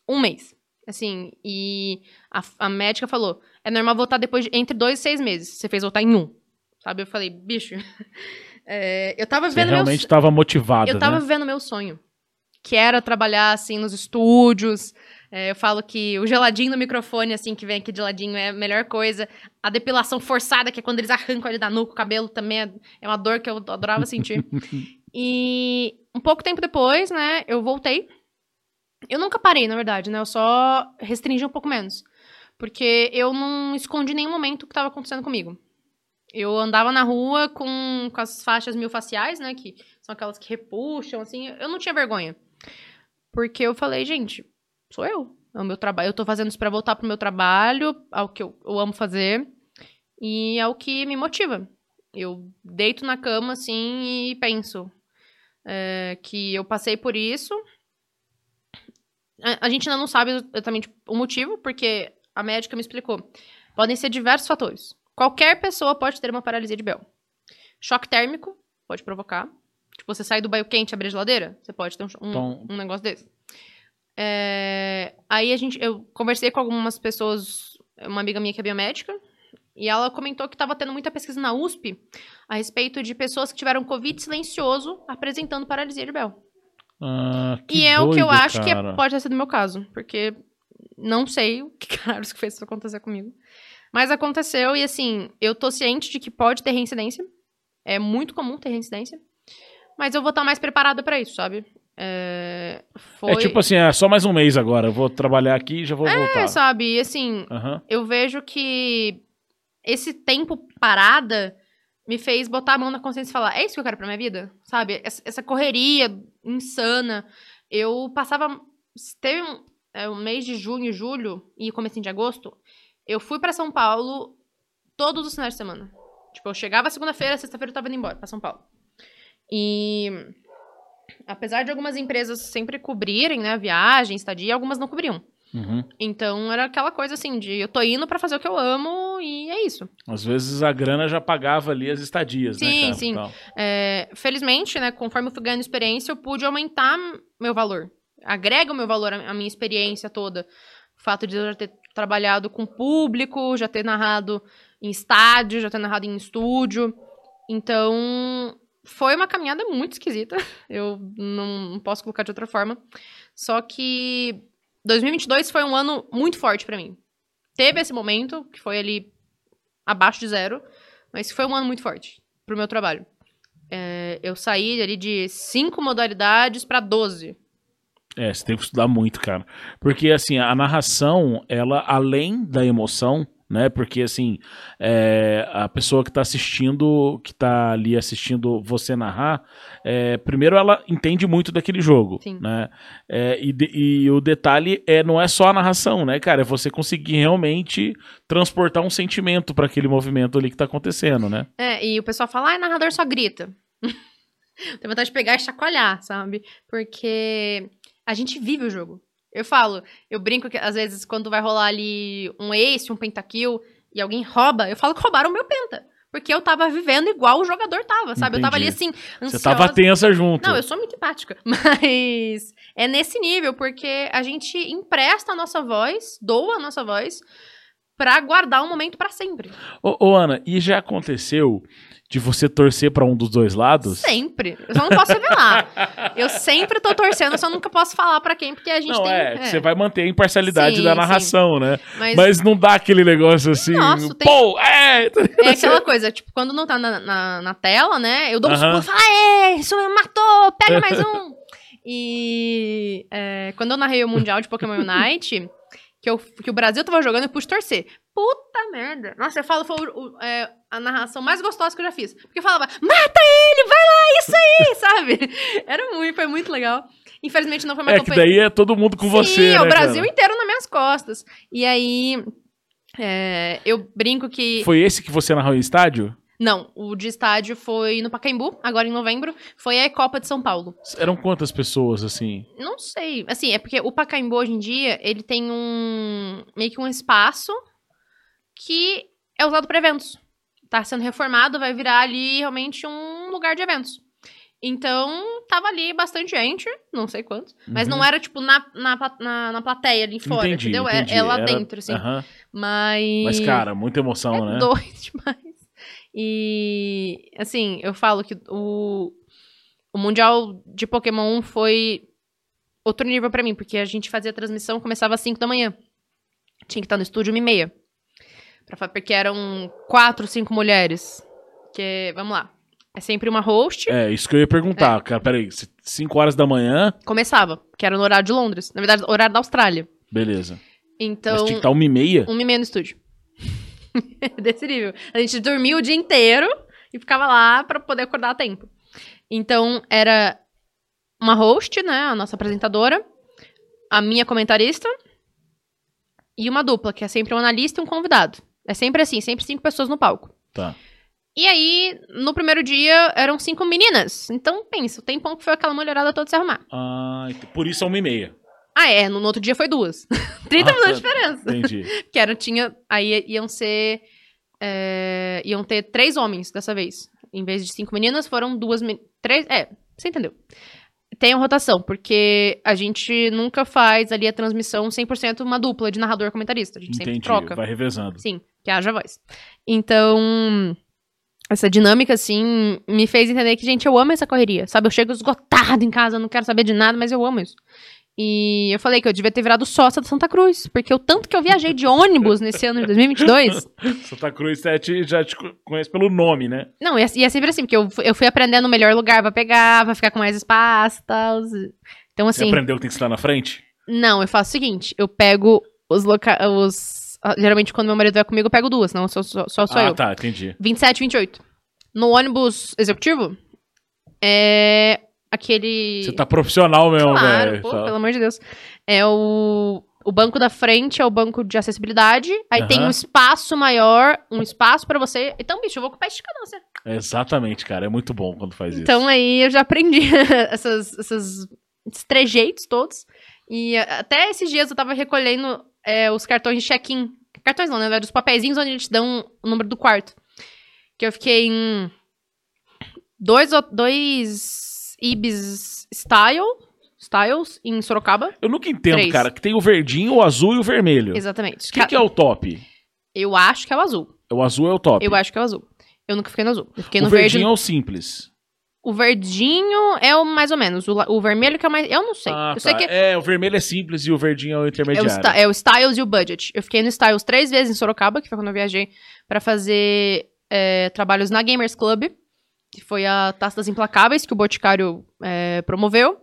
Um mês. Assim, e a, a médica falou: é normal voltar depois de entre dois e seis meses. Você fez voltar em um. Sabe? Eu falei, bicho. é, eu tava Você vendo meu realmente estava motivada, eu tava né? vivendo meu sonho. Que era trabalhar, assim, nos estúdios. É, eu falo que o geladinho no microfone, assim, que vem aqui de ladinho, é a melhor coisa. A depilação forçada, que é quando eles arrancam ali da nuca o cabelo, também é, é uma dor que eu adorava sentir. e um pouco tempo depois, né, eu voltei. Eu nunca parei, na verdade, né? Eu só restringi um pouco menos. Porque eu não escondi nenhum momento o que estava acontecendo comigo. Eu andava na rua com, com as faixas miofasciais, né? Que são aquelas que repuxam, assim. Eu não tinha vergonha. Porque eu falei, gente, sou eu. É o meu trabalho. Eu tô fazendo isso pra voltar pro meu trabalho, ao que eu, eu amo fazer. E é o que me motiva. Eu deito na cama, assim, e penso é, que eu passei por isso. A, a gente ainda não sabe exatamente o motivo, porque a médica me explicou. Podem ser diversos fatores. Qualquer pessoa pode ter uma paralisia de Bell. Choque térmico pode provocar. Tipo, você sai do banho quente e abrir a geladeira, você pode ter um, um, Então- um negócio desse. É, aí a gente, eu conversei com algumas pessoas, uma amiga minha que é biomédica, e ela comentou que estava tendo muita pesquisa na USP a respeito de pessoas que tiveram Covid silencioso apresentando paralisia de Bell. Ah, que e é o que eu doido, acho que é- pode ter sido o meu caso, porque não sei o que caralho que fez isso acontecer comigo. Mas aconteceu e assim, eu tô ciente de que pode ter reincidência. É muito comum ter reincidência. Mas eu vou estar mais preparada pra isso, sabe? É, foi... É tipo assim, é só mais um mês agora. Eu vou trabalhar aqui e já vou voltar. É, sabe? E assim, Aham. eu vejo que esse tempo parada me fez botar a mão na consciência e falar: é isso que eu quero pra minha vida? Sabe? Essa, essa correria insana. Eu passava. Teve um, é, um mês de junho, julho e comecinho de agosto. Eu fui pra São Paulo todos os finais de semana. Tipo, eu chegava segunda-feira, sexta-feira eu tava indo embora pra São Paulo. E. Apesar de algumas empresas sempre cobrirem, né, viagem, estadia, algumas não cobriam. Uhum. Então era aquela coisa assim de eu tô indo pra fazer o que eu amo e é isso. Às vezes a grana já pagava ali as estadias, né, Sim, cara? sim. Tal. É, felizmente, né, conforme eu fui ganhando experiência, eu pude aumentar meu valor. Agrega o meu valor à minha experiência toda. O fato de eu já ter trabalhado com público, já ter narrado em estádio, já ter narrado em estúdio. Então, foi uma caminhada muito esquisita. Eu não posso colocar de outra forma. Só que 2022 foi um ano muito forte pra mim. Teve esse momento, que foi ali abaixo de zero, mas foi um ano muito forte pro meu trabalho. É, eu saí ali de cinco modalidades pra 12. É, você tem que estudar muito, cara. Porque, assim, a narração, ela, além da emoção, né? Porque, assim, é, a pessoa que tá assistindo, que tá ali assistindo você narrar, é, primeiro ela entende muito daquele jogo, Sim. né? É, e, de- e o detalhe é, não é só a narração, né, cara? É você conseguir realmente transportar um sentimento pra aquele movimento ali que tá acontecendo, né? É, e o pessoal fala, ai, narrador só grita. Tem vontade de pegar e chacoalhar, sabe? Porque a gente vive o jogo. Eu falo, eu brinco que às vezes quando vai rolar ali um ace, um pentakill, e alguém rouba, eu falo que roubaram o meu penta. Porque eu tava vivendo igual o jogador tava, sabe? Eu tava ali Entendi. assim, Você ansiosa. tava tensa junto. Não, eu sou muito empática. Mas é nesse nível, porque a gente empresta a nossa voz, doa a nossa voz, pra guardar um momento pra sempre. Ô, ô, Ana, e já aconteceu de você torcer pra um dos dois lados? Sempre. Eu só não posso revelar. eu sempre tô torcendo, só nunca posso falar pra quem, porque a gente Não, tem. é, que você vai manter a imparcialidade Sim, da sim. narração, né? Mas, Mas não dá aquele negócio assim. Nossa, tem- Pô, é! é aquela coisa, tipo, quando não tá na, na, na tela, né? Eu dou um Aham. pulos e falo, isso me matou, pega mais um. E é, quando eu narrei o Mundial de Pokémon Unite, que, eu, que o Brasil tava jogando, eu pude torcer. Puta merda. Nossa, eu falo, foi o- o- é, a narração mais gostosa que eu já fiz. Porque eu falava, mata ele, vai lá, isso aí, sabe? Era muito, foi muito legal. Infelizmente não foi uma É que daí é todo mundo com você, Sim, né, o Brasil cara? inteiro nas minhas costas. E aí, é, eu brinco que... Foi esse que você narrou em estádio? Não, o de estádio foi no Pacaembu, agora em novembro. Foi a Copa de São Paulo. Eram quantas pessoas, assim? Não sei. Assim, é porque o Pacaembu hoje em dia, ele tem um... Meio que um espaço que é usado para eventos. Tá sendo reformado, vai virar ali realmente um lugar de eventos. Então, tava ali bastante gente, não sei quantos. Mas Uhum. não era, tipo, na, na, na, na plateia ali fora, entendi, entendeu? É- entendi. É, lá Era- dentro, assim. Aham. Mas... Mas, cara, muita emoção, é né? doido demais. E, assim, eu falo que o, o Mundial de Pokémon foi outro nível pra mim, porque a gente fazia a transmissão, começava às 5 da manhã. Tinha que estar no estúdio uma e meia. Pra, porque eram quatro, cinco mulheres. Que, vamos lá. É sempre uma host. É, isso que eu ia É. perguntar, cara. Peraí, 5 horas da manhã, Começava, que era no horário de Londres. Na verdade, horário da Austrália. beleza. Então, Mas tinha que estar uma e meia? um e meia no estúdio. Desse nível. A gente dormia o dia inteiro e ficava lá pra poder acordar a tempo. Então, era uma host, né? A nossa apresentadora, a minha comentarista e uma dupla, que é sempre um analista e um convidado. É sempre assim, sempre cinco pessoas no palco. Tá. E aí, no primeiro dia, eram cinco meninas. Então, pensa, o tempão que foi aquela mulherada toda se arrumar. Ah, por isso é uma e meia. Ah, é, no, no outro dia foi duas. 30 Ah, minutos de tá. diferença. Entendi. Que era, tinha. Aí iam ser. é, iam ter três homens dessa vez. Em vez de cinco meninas, foram duas. Três. É, você entendeu. Tem a rotação, porque a gente nunca faz ali a transmissão 100% uma dupla de narrador-comentarista. A gente sempre Entendi. troca. Vai revezando. Sim, que haja voz. Então, essa dinâmica, assim, me fez entender que, gente, eu amo essa correria. Sabe, eu chego esgotado em casa, não quero saber de nada, mas eu amo isso. E eu falei que eu devia ter virado sócia da Santa Cruz, porque o tanto que eu viajei de ônibus nesse ano de 2022. Santa Cruz você te- já te co- conhece pelo nome, né? Não, e é, e é sempre assim, porque eu, eu fui aprendendo o melhor lugar pra pegar, pra ficar com mais espaço e tal. Então, Você assim. aprendeu que tem que estar na frente? Não, eu faço o seguinte: eu pego os locais. Os... ah, Geralmente, quando meu marido vai comigo, eu pego duas, não só, só, só ah, eu. tá, entendi. 27, 28. No ônibus executivo, é aquele. Você tá profissional mesmo, claro, velho. pô, Tá. pelo amor de Deus. É o. O banco da frente é o banco de acessibilidade. Aí tem Aham. um espaço maior, um espaço pra você. Então, bicho, eu vou com o pé esticado, você. Exatamente, cara. É muito bom quando faz Então isso. aí eu já aprendi essas, essas, esses trejeitos todos. E a- até esses dias eu tava recolhendo é, os cartões de check-in. Cartões não, verdade, os papeizinhos onde eles dão o número do quarto. Que eu fiquei em dois, dois Ibis Style, Styles em Sorocaba. Eu nunca entendo, Três. cara, que tem o verdinho, o azul e o vermelho. Exatamente. O que, que é o top? Eu acho que é o azul. O azul é o top. Eu acho que é o azul. Eu nunca fiquei no azul. Eu fiquei o no verde. verdinho é o simples. O verdinho é o mais ou menos. O, la- o vermelho que é o mais. Eu não sei. Ah, eu sei tá. que É, o vermelho é simples e o verdinho é o É o, intermediário. Sta- é o Styles e o Budget. Eu fiquei no Styles três vezes em Sorocaba, que foi quando eu viajei pra fazer é, trabalhos na Gamers Club, que foi a Taça das Implacáveis, que o Boticário é, promoveu.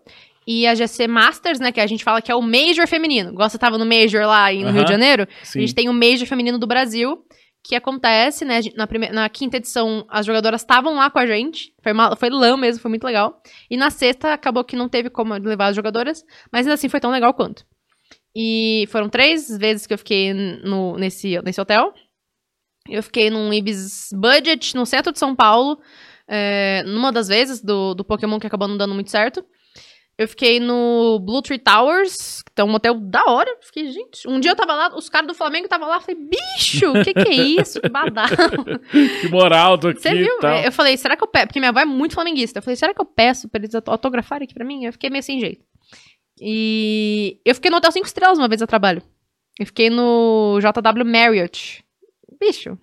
E a GC Masters, né, que a gente fala que é o Major feminino. Igual você tava no Major lá em- no. Rio de Janeiro. Sim. A gente tem o Major feminino do Brasil, que acontece, né, na, primeira, na quinta edição, as jogadoras estavam lá com a gente. Foi, uma, foi lã mesmo, foi muito legal. E na sexta, acabou que não teve como levar as jogadoras, mas ainda assim foi tão legal quanto. E foram três vezes que eu fiquei no, nesse, nesse hotel. Eu fiquei num Ibis Budget, no centro de São Paulo, é, numa das vezes do, do Pokémon que acabou não dando muito certo. Eu fiquei no Blue Tree Towers, que é um hotel da hora. Fiquei, gente, um dia eu tava lá, os caras do Flamengo estavam lá, falei, bicho, o que que é isso? Que badalo. Que moral, tô aqui Você viu? tal. Eu falei, será que eu peço? Porque minha avó é muito flamenguista. Eu falei, será que eu peço pra eles autografarem aqui pra mim? Eu fiquei meio sem jeito. E eu fiquei no Hotel 5 Estrelas uma vez a trabalho. Eu fiquei no JW Marriott. Bicho.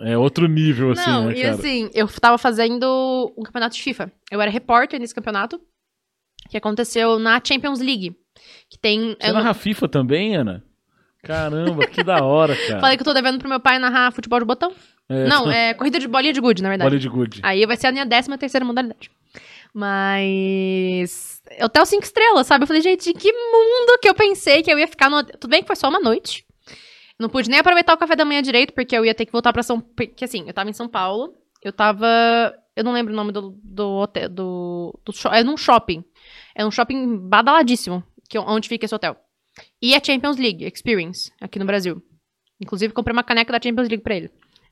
É outro nível, assim, Não, né, e cara? assim, eu tava fazendo um campeonato de FIFA. Eu era repórter nesse campeonato, que aconteceu na Champions League. Que tem. Você eu narra FIFA também, Ana? Caramba, que da hora, cara. Falei que eu tô devendo pro meu pai narrar futebol de botão. É, Não, é corrida de bolinha de gude, na verdade. Bola de good. Aí vai ser a minha décima terceira modalidade. Mas. Hotel cinco estrelas, sabe? Eu falei, gente, que mundo que eu pensei que eu ia ficar no. Tudo bem que foi só uma noite. Não pude nem aproveitar o café da manhã direito, porque eu ia ter que voltar pra São Porque assim, eu tava em São Paulo. Eu tava. Eu não lembro o nome do, do hotel. Do, do É num shopping. É um shopping badaladíssimo, que, onde fica esse hotel. E a Champions League Experience, aqui no Brasil. Inclusive, comprei uma caneca da Champions League pra ele.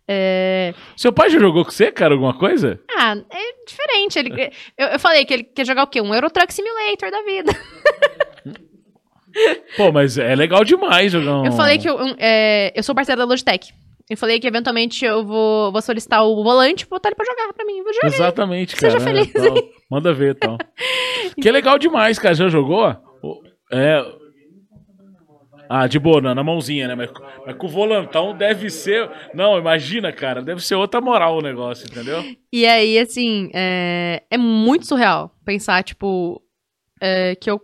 É. Seu pai já jogou com você, cara, alguma coisa? Ah, é diferente. Ele, eu, eu falei que ele quer jogar o quê? Um Euro Truck Simulator da vida. Pô, mas é legal demais jogar um... Eu falei que eu, um, é, eu sou parceira da Logitech. Eu falei que eventualmente eu vou, vou solicitar o volante e botar ele pra jogar pra mim. Jogar. Exatamente, Seja cara. feliz é, tal. Manda ver, tal. que é legal demais, cara. Já jogou? É... Ah, de boa, na na mãozinha, né? Mas, mas com o volantão deve ser... Não, imagina, cara. Deve ser outra moral o negócio, entendeu? E aí, assim, é, é muito surreal pensar, tipo, é, que eu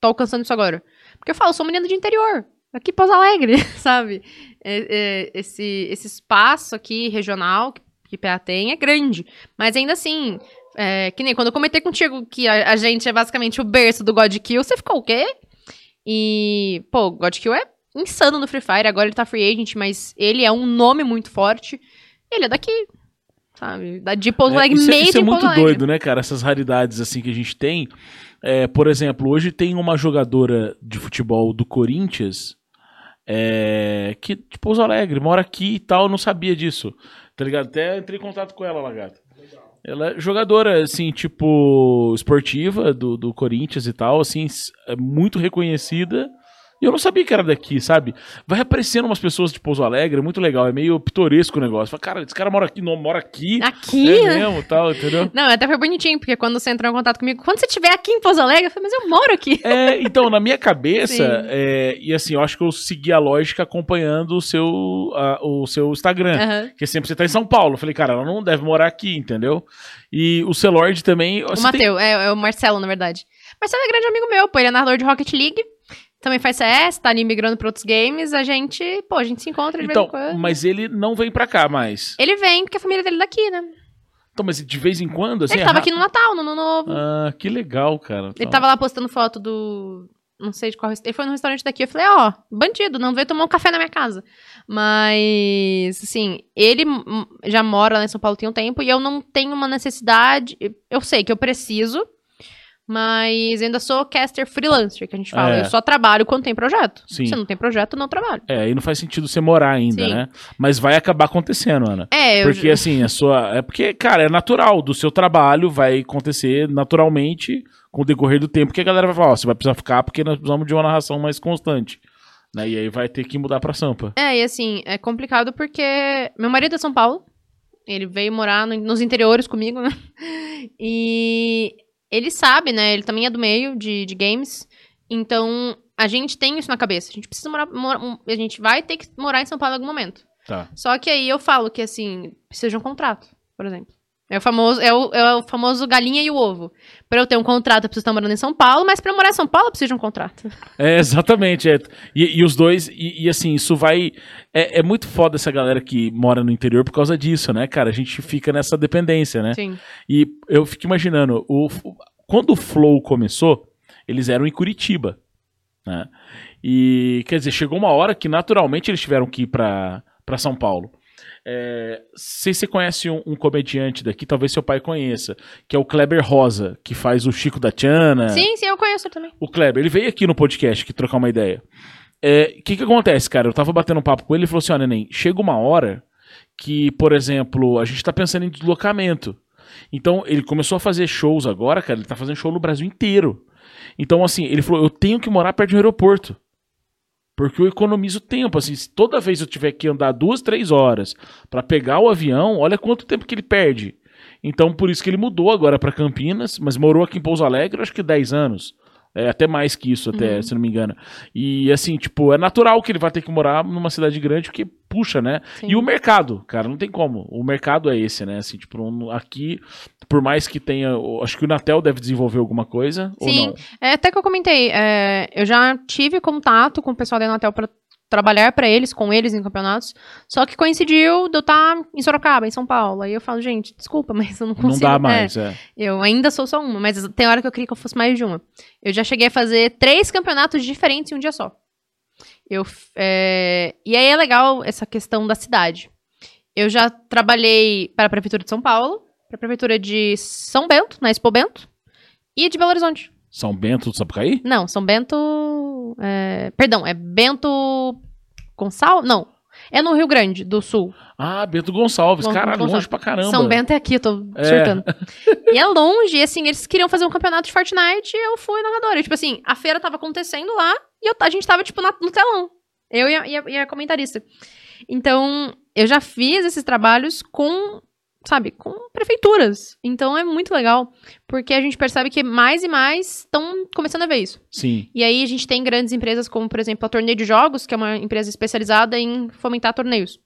tô alcançando isso agora. Porque eu falo, sou menina de interior. Aqui Pouso Alegre, sabe? É, é, esse, esse espaço aqui regional que, que PA tem é grande. Mas ainda assim, é, que nem quando eu comentei contigo que a, a gente é basicamente o berço do God Kill, você ficou o quê? E, pô, o God Kill é insano no Free Fire, agora ele tá free agent, mas ele é um nome muito forte. Ele é daqui, sabe? Da, de Pouso É, Alegre, isso é, meio isso é Pouso muito doido, né, cara? Essas raridades assim que a gente tem. É, por exemplo, hoje tem uma jogadora de futebol do Corinthians é, que de Pouso Alegre, mora aqui e tal, não sabia disso. Tá ligado? Até entrei em contato com ela, Lagarto. Ela é jogadora, assim, tipo, esportiva do, do Corinthians e tal, assim, é muito reconhecida. E eu não sabia que era daqui, sabe? Vai aparecendo umas pessoas de Pouso Alegre, é muito legal, é meio pitoresco o negócio. Fala, cara, esse cara mora aqui, não mora aqui. Aqui, é mesmo, tal, entendeu? Não, até foi bonitinho, porque quando você entrou em contato comigo, quando você estiver aqui em Pouso Alegre, eu falei, mas eu moro aqui. É, então, na minha cabeça, é, e assim, eu acho que eu segui a lógica acompanhando o seu, a- o seu Instagram. Aham. Porque sempre você tá em São Paulo. Eu falei, cara, ela não deve morar aqui, entendeu? E o Celord também. O você tem- Mateu, é, é o Marcelo, na verdade. Marcelo é grande amigo meu, pô, ele é narrador de Rocket League, também faz CS, tá ali migrando pra outros games, a gente, pô, a gente se encontra de Então, vez em quando. mas ele não vem pra cá mais. Ele vem porque a família dele é daqui, né? Então, mas de vez em quando, assim. ele é tava aqui no Natal, no Ano Novo. Ah, que legal, cara. Ele tava lá postando foto do. Não sei de qual restaurante. Ele foi no restaurante daqui. Eu falei, ó, bandido, não veio tomar um café na minha casa. Mas, assim, ele já mora lá em São Paulo tem um tempo e eu não tenho uma necessidade. Eu sei que eu preciso, mas ainda sou caster freelancer, que a gente fala. É. Eu só trabalho quando tem projeto. Sim. Se não tem projeto, não trabalho. É, aí não faz sentido você morar ainda, Sim. né? Mas vai acabar acontecendo, Ana. É, eu. Porque assim, a sua. É porque, cara, é natural. Do seu trabalho vai acontecer naturalmente com o decorrer do tempo que a galera vai falar, ó, você vai precisar ficar porque nós precisamos de uma narração mais constante. Né? E aí vai ter que mudar pra Sampa. É, e assim, é complicado porque meu marido é de São Paulo. Ele veio morar no- nos interiores comigo, né? E ele sabe, né? Ele também é do meio de, de games. Então, a gente tem isso na cabeça. A gente precisa morar, mora- A gente vai ter que morar em São Paulo em algum momento. Tá. Só que aí eu falo que, assim, precisa de um contrato, por exemplo. É o famoso, é o, é o famoso galinha e o ovo. Pra eu ter um contrato, eu preciso estar morando em São Paulo, mas pra eu morar em São Paulo, eu preciso de um contrato. É, exatamente. é. E, e os dois, e, e assim, isso vai. É, é muito foda essa galera que mora no interior por causa disso, né, cara? A gente fica nessa dependência, né? Sim. E eu fico imaginando, o, quando o Flow começou, eles eram em Curitiba, né? E, quer dizer, chegou uma hora que naturalmente eles tiveram que ir pra São Paulo. É, se você conhece um, um comediante daqui, talvez seu pai conheça, que é o Kleber Rosa, que faz o Chico da Tiana. Sim, sim, eu conheço também. O Kleber, ele veio aqui no podcast que trocar uma ideia. O que que acontece, cara? Eu tava batendo um papo com ele e falou assim: ó, neném, chega uma hora que, por exemplo, a gente tá pensando em deslocamento. Então, ele começou a fazer shows agora, cara, ele tá fazendo show no Brasil inteiro. Então, assim, ele falou: eu tenho que morar perto de um aeroporto. Porque eu economizo tempo, assim, se toda vez eu tiver que andar duas, três horas pra pegar o avião, olha quanto tempo que ele perde. Então, por isso que ele mudou agora pra Campinas, mas morou aqui em Pouso Alegre, acho que 10 anos. É, até mais que isso, até, Uhum. se não me engano. E assim, tipo, é natural que ele vai ter que morar numa cidade grande, porque puxa, né? Sim. E o mercado, cara, não tem como. O mercado é esse, né? Assim, tipo, um- aqui, por mais que tenha. Acho que o Natel deve desenvolver alguma coisa, Sim. ou não? É, até que eu comentei, é, eu já tive contato com o pessoal da Anatel pra trabalhar pra eles, com eles em campeonatos, só que coincidiu de eu estar em Sorocaba, em São Paulo. Aí eu falo, gente, desculpa, mas eu não consigo. Não dá é, mais, é. eu ainda sou só uma, mas tem hora que eu queria que eu fosse mais de uma. Eu já cheguei a fazer três campeonatos diferentes em um dia só. Eu, é, E aí é legal essa questão da cidade. Eu já trabalhei para a Prefeitura de São Paulo, para a Prefeitura de São Bento, na Expo Bento, e de Belo Horizonte. São Bento do Sapucaí? Não, São Bento. é, Perdão, é Bento Gonçalves? Não. É no Rio Grande do Sul. Ah, Bento Gonçalves. Bom, Caralho, Gonçalves. longe pra caramba. São Bento é aqui, eu tô É. surtando. e é longe, e assim, eles queriam fazer um campeonato de Fortnite e eu fui narradora. E, tipo assim, a feira tava acontecendo lá e eu- a gente tava, tipo, na- no telão. Eu e a, e a- e a comentarista. Então, eu já fiz esses trabalhos com, sabe, com prefeituras. Então é muito legal, porque a gente percebe que mais e mais estão começando a ver isso. Sim. E aí a gente tem grandes empresas como, por exemplo, a Torneio de Jogos, que é uma empresa especializada em fomentar torneios.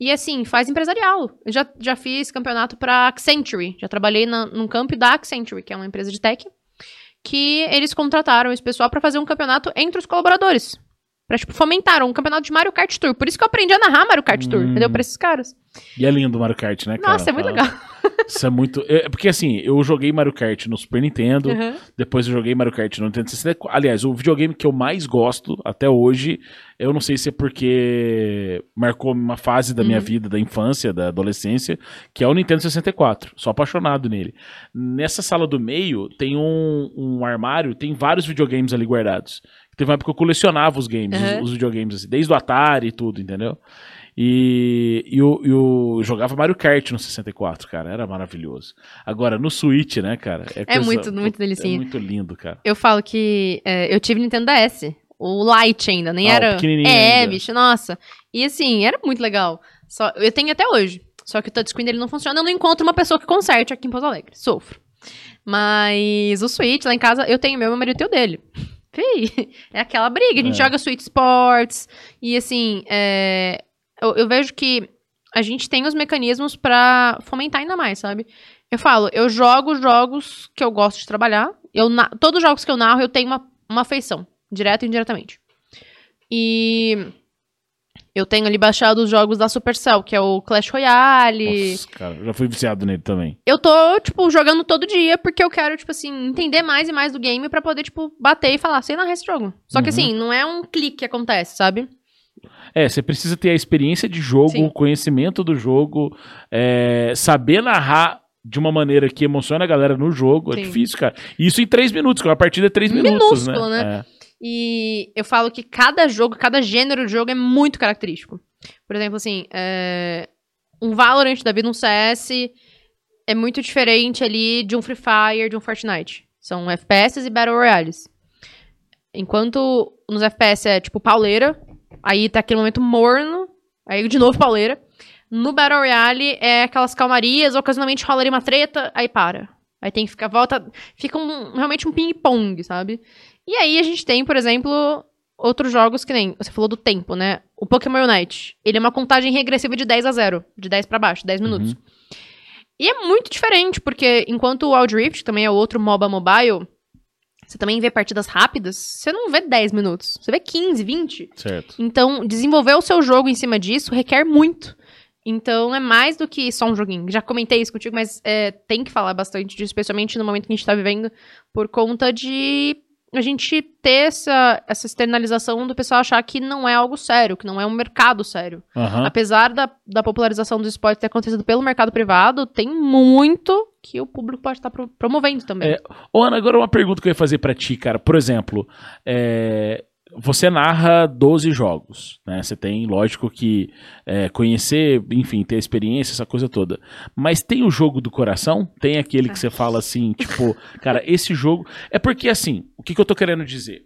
E assim, faz empresarial. Eu já, já fiz campeonato pra Accenture. Já trabalhei na, num campo da Accenture, que é uma empresa de tech, que eles contrataram esse pessoal pra fazer um campeonato entre os colaboradores. Pra, tipo, fomentar um campeonato de Mario Kart Tour. Por isso que eu aprendi a narrar Mario Kart Tour, Hum. entendeu? Pra esses caras. E é lindo o Mario Kart, né, cara? Nossa, é muito Ah, legal. Isso é muito. É, porque assim, eu joguei Mario Kart no Super Nintendo. Uhum. Depois eu joguei Mario Kart no Nintendo 64. Aliás, o videogame que eu mais gosto até hoje, eu não sei se é porque marcou uma fase da minha Uhum. vida, da infância, da adolescência, que é o Nintendo 64. Sou apaixonado nele. Nessa sala do meio tem um, um armário, tem vários videogames ali guardados. Teve uma época que eu colecionava os games, Uhum. os, os videogames, assim, desde o Atari e tudo, entendeu? E, e eu, eu jogava Mario Kart no 64, cara, era maravilhoso. Agora, no Switch, né, cara? É muito, muito É delicinha. muito lindo, cara. Eu falo que é, eu tive Nintendo DS. O Lite ainda, nem Ah, era. pequenininho É, ainda. bicho, nossa. E assim, era muito legal. Só, eu tenho até hoje. Só que o touchscreen dele não funciona. Eu não encontro uma pessoa que conserte aqui em Pouso Alegre. Sofro. Mas o Switch, lá em casa, eu tenho meu, meu marido tem o dele. Fih, é aquela briga. A gente É. joga Switch Sports. E assim, é, eu, eu vejo que a gente tem os mecanismos pra fomentar ainda mais, sabe? Eu falo, eu jogo jogos que eu gosto de trabalhar. Eu, todos os jogos que eu narro, eu tenho uma, uma afeição, direta e indiretamente. E eu tenho ali baixado os jogos da Supercell, que é o Clash Royale. Nossa, cara, já fui viciado nele também. Eu tô, tipo, jogando todo dia porque eu quero, tipo assim, entender mais e mais do game pra poder, tipo, bater e falar, sei narrar esse jogo. Só que Uhum. assim, não é um clique que acontece, sabe? É, você precisa ter a experiência de jogo, Sim. o conhecimento do jogo, é, saber narrar de uma maneira que emociona a galera no jogo. É Sim. difícil, cara. E Isso em três minutos, que uma partida é três minutos, Minúsculo, né? E eu falo que cada jogo, cada gênero de jogo é muito característico. Por exemplo, assim, é, um Valorant da vida, um CS, é muito diferente ali de um Free Fire, de um Fortnite. São FPS e Battle Royales. Enquanto nos FPS é tipo pauleira, aí tá aquele momento morno, aí de novo pauleira. No Battle Royale é aquelas calmarias, ocasionalmente rola ali uma treta, aí para. Aí tem que ficar, volta, fica um- realmente um ping-pong, sabe? E aí a gente tem, por exemplo, outros jogos que nem, você falou do tempo, né? O Pokémon Unite, ele é uma contagem regressiva de 10 a 0, de 10 pra baixo, 10 minutos. E é muito diferente, porque enquanto o Wild Rift, que também é outro MOBA mobile, você também vê partidas rápidas, você não vê 10 minutos, você vê 15, 20. Certo. Então, desenvolver o seu jogo em cima disso requer muito. Então, é mais do que só um joguinho. Já comentei isso contigo, mas é, tem que falar bastante disso, especialmente no momento que a gente tá vivendo, por conta de a gente ter essa, essa externalização do pessoal achar que não é algo sério, que não é um mercado sério. Aham. Apesar da, da popularização dos esportes ter acontecido pelo mercado privado, tem muito que o público pode estar pro- promovendo também. É, Ô, Ana, agora uma pergunta que eu ia fazer pra ti, cara. Por exemplo, é, você narra 12 jogos, né? Você tem, lógico, que é, conhecer, enfim, ter experiência, essa coisa toda. Mas tem o jogo do coração? Tem aquele que você fala assim, tipo, cara, esse jogo. É porque, assim, o que, que eu tô querendo dizer?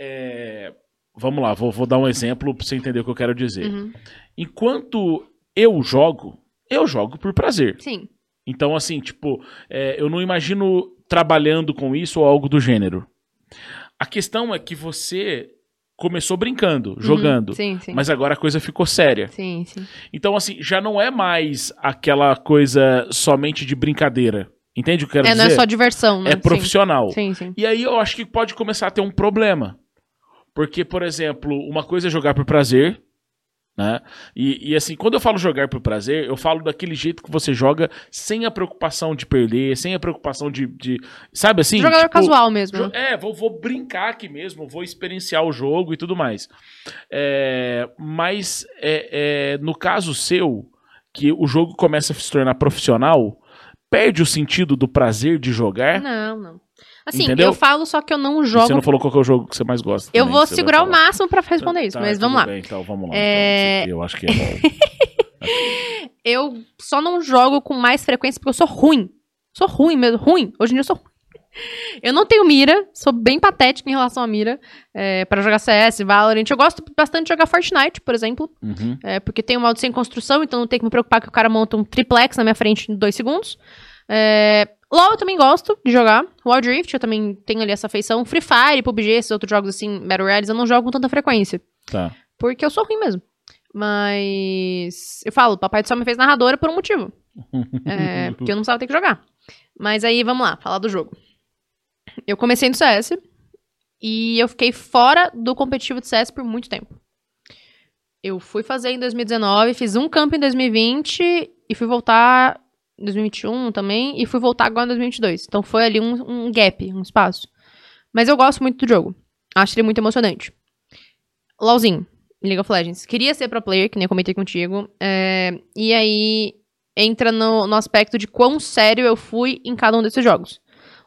É, Vamos lá, vou, vou dar um exemplo pra você entender o que eu quero dizer. Uhum. Enquanto eu jogo, eu jogo por prazer. Sim. Então, assim, tipo, é, eu não imagino trabalhando com isso ou algo do gênero. A questão é que você começou brincando, jogando, Uhum. Sim, sim. mas agora a coisa ficou séria. Sim, sim. Então, assim, já não é mais aquela coisa somente de brincadeira. Entende o que eu quero É, não é dizer? só diversão, né? É profissional. Sim, sim. sim. E aí eu acho que pode começar a ter um problema. Porque, por exemplo, uma coisa é jogar por prazer, né? E, e, assim, quando eu falo jogar por prazer, eu falo daquele jeito que você joga sem a preocupação de perder, sem a preocupação de. de- sabe assim? Jogador Tipo, casual mesmo. né? É, vou, vou brincar aqui mesmo, vou experienciar o jogo e tudo mais. É, mas é, é, no caso seu, que o jogo começa a se tornar profissional, perde o sentido do prazer de jogar. Não, não. Assim, Entendeu? eu falo só que eu não E jogo. Você não falou qual que é o jogo que você mais gosta. Eu também, vou segurar o máximo pra responder isso, Tá, mas tudo vamos lá. bem, então vamos lá. É, Então, eu acho que é. Eu só não jogo com mais frequência porque eu sou ruim. Sou ruim mesmo, ruim. Hoje em dia eu sou ruim. Eu não tenho mira, sou bem patética em relação à mira. É, para jogar CS, Valorant. Eu gosto bastante de jogar Fortnite, por exemplo. Uhum. É, porque tem um modo sem construção, então não tem que me preocupar que o cara monta um triplex na minha frente em dois segundos. É, LoL eu também gosto de jogar. Wild Rift eu também tenho ali essa afeição. Free Fire, PUBG, esses outros jogos assim, Battle Royales, eu não jogo com tanta frequência. Tá. Porque eu sou ruim mesmo. Mas. Eu falo, o Papai do Céu me fez narradora por um motivo. É, porque eu não sabia ter que jogar. Mas aí, vamos lá, falar do jogo. Eu comecei no CS. E eu fiquei fora do competitivo de CS por muito tempo. Eu fui fazer em 2019, fiz um campo em 2020 e fui voltar 2021 também. E fui voltar agora em 2022. Então foi ali um, um gap, um espaço. Mas eu gosto muito do jogo. Acho ele muito emocionante. LOLzinho. League of Legends. Queria ser pro player, que nem eu comentei contigo. é, e aí entra no, no aspecto de quão sério eu fui em cada um desses jogos.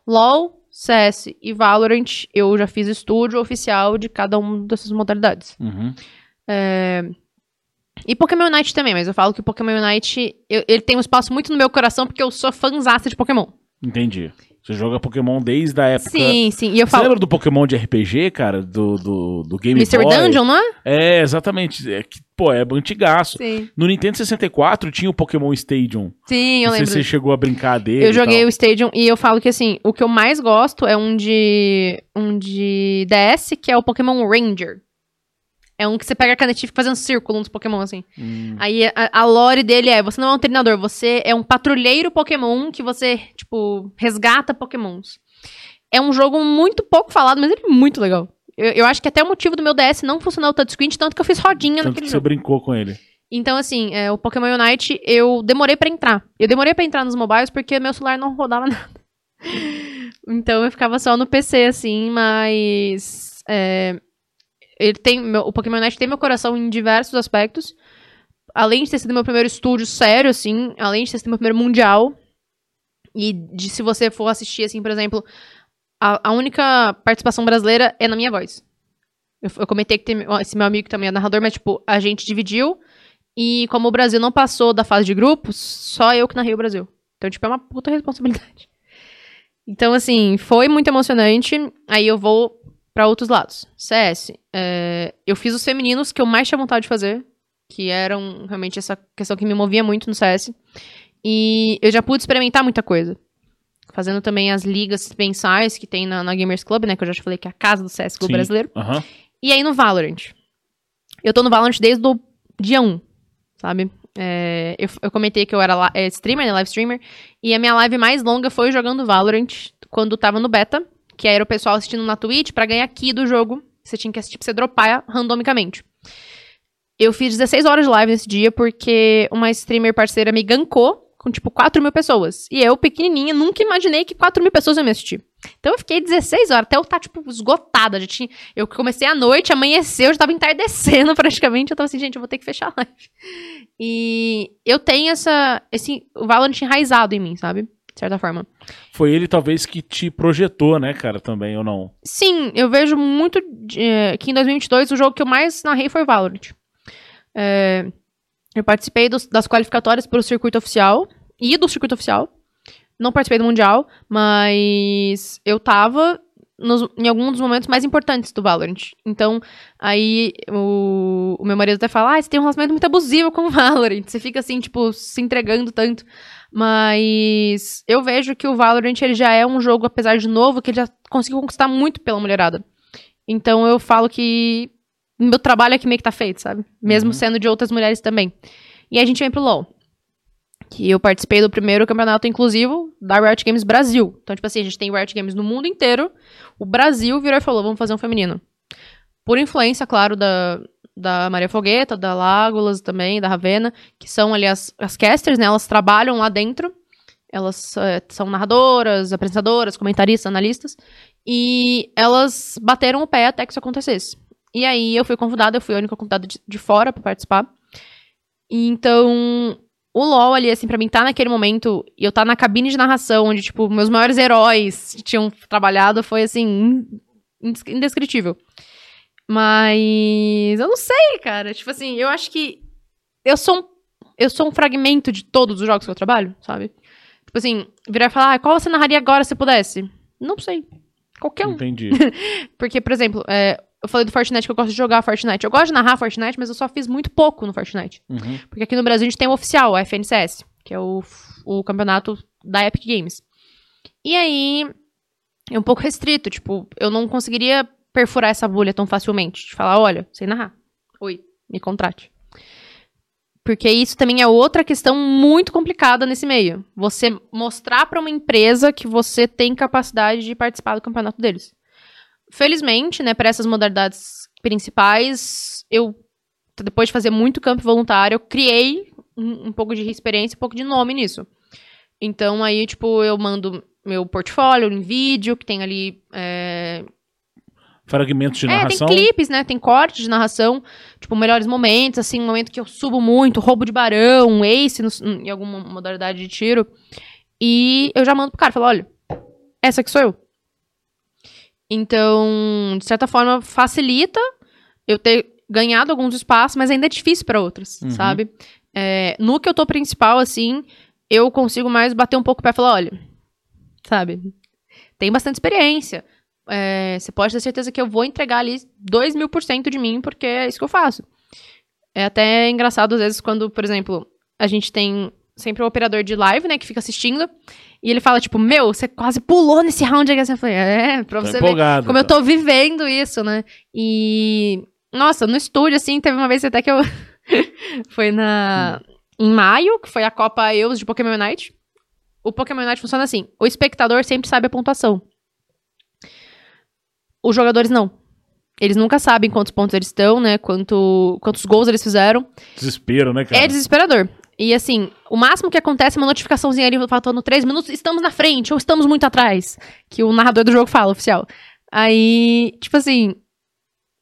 LoL, CS e Valorant, eu já fiz estúdio oficial de cada uma dessas modalidades. Uhum. É, E Pokémon Unite também, mas eu falo que o Pokémon Unite, eu- ele tem um espaço muito no meu coração porque eu sou fãzaça de Pokémon. Entendi. Você joga Pokémon desde a época. Sim, sim. E eu Você falo. lembra do Pokémon de RPG, cara? Do, do, do Game Mystery Boy? Dungeon, não é? É, exatamente. É que, pô, é antigaço. Sim. No Nintendo 64 tinha o Pokémon Stadium. Sim, eu Não sei lembro. se você chegou a brincar dele. Eu joguei o Stadium e eu falo que assim, o que eu mais gosto é um de um de DS, que é o Pokémon Ranger. É um que você pega a caneta e fica fazendo círculo nos Pokémon, assim. Hum, Aí a, a lore dele é: você não é um treinador, você é um patrulheiro Pokémon que você, tipo, resgata Pokémons. É um jogo muito pouco falado, mas ele é muito legal. Eu, eu acho que até o motivo do meu DS não funcionar o touchscreen, tanto que eu fiz rodinha tanto naquele que você jogo. brincou com ele. Então, assim, é, o Pokémon Unite, eu demorei pra entrar. Eu demorei pra entrar nos mobiles porque meu celular não rodava nada. então, eu ficava só no PC, assim, mas... é, ele tem, meu- o Pokémon Unite tem meu coração em diversos aspectos. Além de ter sido meu primeiro estúdio sério, assim, além de ter sido meu primeiro mundial. E de se você for assistir, assim, por exemplo, a, a única participação brasileira é na minha voz. Eu, eu comentei que tem esse meu amigo que também é narrador, mas, tipo, a gente dividiu. E como o Brasil não passou da fase de grupos, só eu que narrei o Brasil. Então, tipo, é uma puta responsabilidade. Então, assim, foi muito emocionante. Aí eu vou pra outros lados. CS. é, eu fiz os femininos que eu mais tinha vontade de fazer. Que eram realmente essa questão que me movia muito no CS. E eu já pude experimentar muita coisa. Fazendo também as ligas mensais que tem na, na Gamers Club, né? Que eu já te falei que é a casa do CS Club Sim. brasileiro. Aham. E aí no Valorant. Eu tô no Valorant desde o dia 1, sabe? É, eu, eu comentei que eu era la- é, streamer, né, live streamer, e a minha live mais longa foi jogando Valorant, quando tava no beta, que era o pessoal assistindo na Twitch pra ganhar key do jogo. Você tinha que assistir pra você dropar randomicamente. Eu fiz 16 horas de live nesse dia porque uma streamer parceira me gankou com, tipo, 4 mil pessoas. E eu, pequenininha, nunca imaginei que 4 mil pessoas iam me assistir. Então eu fiquei 16 horas, até eu estar, tipo, esgotada. Já tinha, eu comecei à noite, amanheceu, já tava entardecendo praticamente. Eu tava assim, gente, eu vou ter que fechar a live. E eu tenho essa, esse o Valorant enraizado em mim, sabe? De certa forma. Foi ele, talvez, que te projetou, né, cara, também, ou não? Sim, eu vejo muito de- eh, que em 2022 o jogo que eu mais narrei foi Valorant. É, eu participei dos- das qualificatórias para o circuito oficial e do circuito oficial. Não participei do Mundial, mas eu tava nos- em algum dos momentos mais importantes do Valorant. Então, aí o, o meu marido até fala: ah, você tem um relacionamento muito abusivo com o Valorant. Você fica assim, tipo, se entregando tanto. Mas eu vejo que o Valorant ele já é um jogo, apesar de novo, que ele já conseguiu conquistar muito pela mulherada. Então eu falo que meu trabalho aqui meio que tá feito, sabe? Mesmo Uhum. sendo de outras mulheres também. E a gente vem pro LoL. Que eu participei do primeiro campeonato inclusivo da Riot Games Brasil. Então, tipo assim, a gente tem Riot Games no mundo inteiro. O Brasil virou e falou: vamos fazer um feminino. Por influência, claro, da, da Maria Fogueta, da Lágolas também, da Ravena, que são ali as, as casters, né? Elas trabalham lá dentro. Elas eh, são narradoras, apresentadoras, comentaristas, analistas. E elas bateram o pé até que isso acontecesse. E aí eu fui convidada, eu fui a única convidada de, de fora pra participar. Então, o LoL ali, assim, pra mim, tá naquele momento, e eu tá na cabine de narração, onde, tipo, meus maiores heróis tinham trabalhado, foi, assim, indes- indescritível. Mas eu não sei, cara. Tipo assim, eu acho que eu sou um, eu sou um fragmento de todos os jogos que eu trabalho, sabe? Tipo assim, virar e falar, ah, qual você narraria agora se pudesse? Não sei. Qualquer um. Entendi. Porque, por exemplo, é, eu falei do Fortnite que eu gosto de jogar Fortnite. Eu gosto de narrar Fortnite, mas eu só fiz muito pouco no Fortnite. Uhum. Porque aqui no Brasil a gente tem o oficial, o FNCS, que é o, o campeonato da Epic Games. E aí, é um pouco restrito, tipo, eu não conseguiria perfurar essa bolha tão facilmente. De falar, olha, sei narrar. Oi, me contrate. Porque isso também é outra questão muito complicada nesse meio. Você mostrar pra uma empresa que você tem capacidade de participar do campeonato deles. Felizmente, né, para essas modalidades principais, eu depois de fazer muito campo voluntário, eu criei um, um pouco de experiência, um pouco de nome nisso. Então aí, tipo, eu mando meu portfólio em vídeo, que tem ali é, Fragmentos de é, tem narração. clipes, né? Tem cortes de narração, tipo, melhores momentos, assim, um momento que eu subo muito, roubo de barão, um ace no- em alguma modalidade de tiro. E eu já mando pro cara, falo, olha, essa aqui sou eu. Então, de certa forma, facilita eu ter ganhado alguns espaços, mas ainda é difícil para outros, Uhum. sabe? É, no que eu tô principal, assim, eu consigo mais bater um pouco o pé e falar, olha, sabe? Tem bastante experiência. É, você pode ter certeza que eu vou entregar ali 2 mil por cento de mim, porque é isso que eu faço. É até engraçado, às vezes, quando, por exemplo, a gente tem sempre o operador de live, né, que fica assistindo, e ele fala, tipo, meu, você quase pulou nesse round aí. Eu falei, é, pra Tô você ver como eu tá. tô vivendo isso, né? E. Nossa, no estúdio, assim, teve uma vez até que eu. foi na. Em maio, que foi a Copa EUS de Pokémon Unite. O Pokémon Unite funciona assim: o espectador sempre sabe a pontuação. Os jogadores não. Eles nunca sabem quantos pontos eles estão, né? Quanto, quantos gols eles fizeram. Desespero, né, cara? É desesperador. E assim, o máximo que acontece é uma notificaçãozinha ali faltando 3 minutos, estamos na frente ou estamos muito atrás. Que o narrador do jogo fala, oficial. Aí, tipo assim,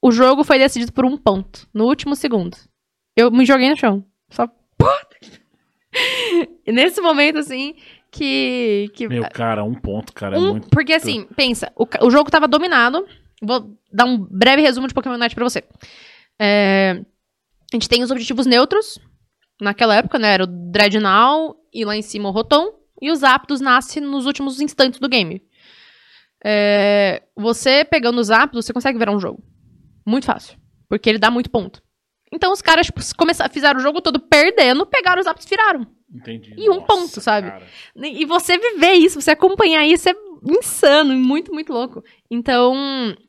o jogo foi decidido por um ponto, no último segundo. Eu me joguei no chão. Só. E nesse momento, assim, que. que Meu, cara, um ponto, cara. É um- muito. Porque assim, pensa, o, o jogo tava dominado. Vou dar um breve resumo de Pokémon Unite pra você. É, a gente tem os objetivos neutros. Naquela época, né? Era o Dreadnought e lá em cima o Rotom. E os Zapdos nasce nos últimos instantes do game. É, você pegando os Zapdos, você consegue virar um jogo. Muito fácil. Porque ele dá muito ponto. Então os caras tipo, começaram, fizeram o jogo todo perdendo, pegaram os Zapdos e viraram. Entendi. E um ponto, sabe? cara. E você viver isso, você acompanhar isso é insano, e muito, muito louco. Então,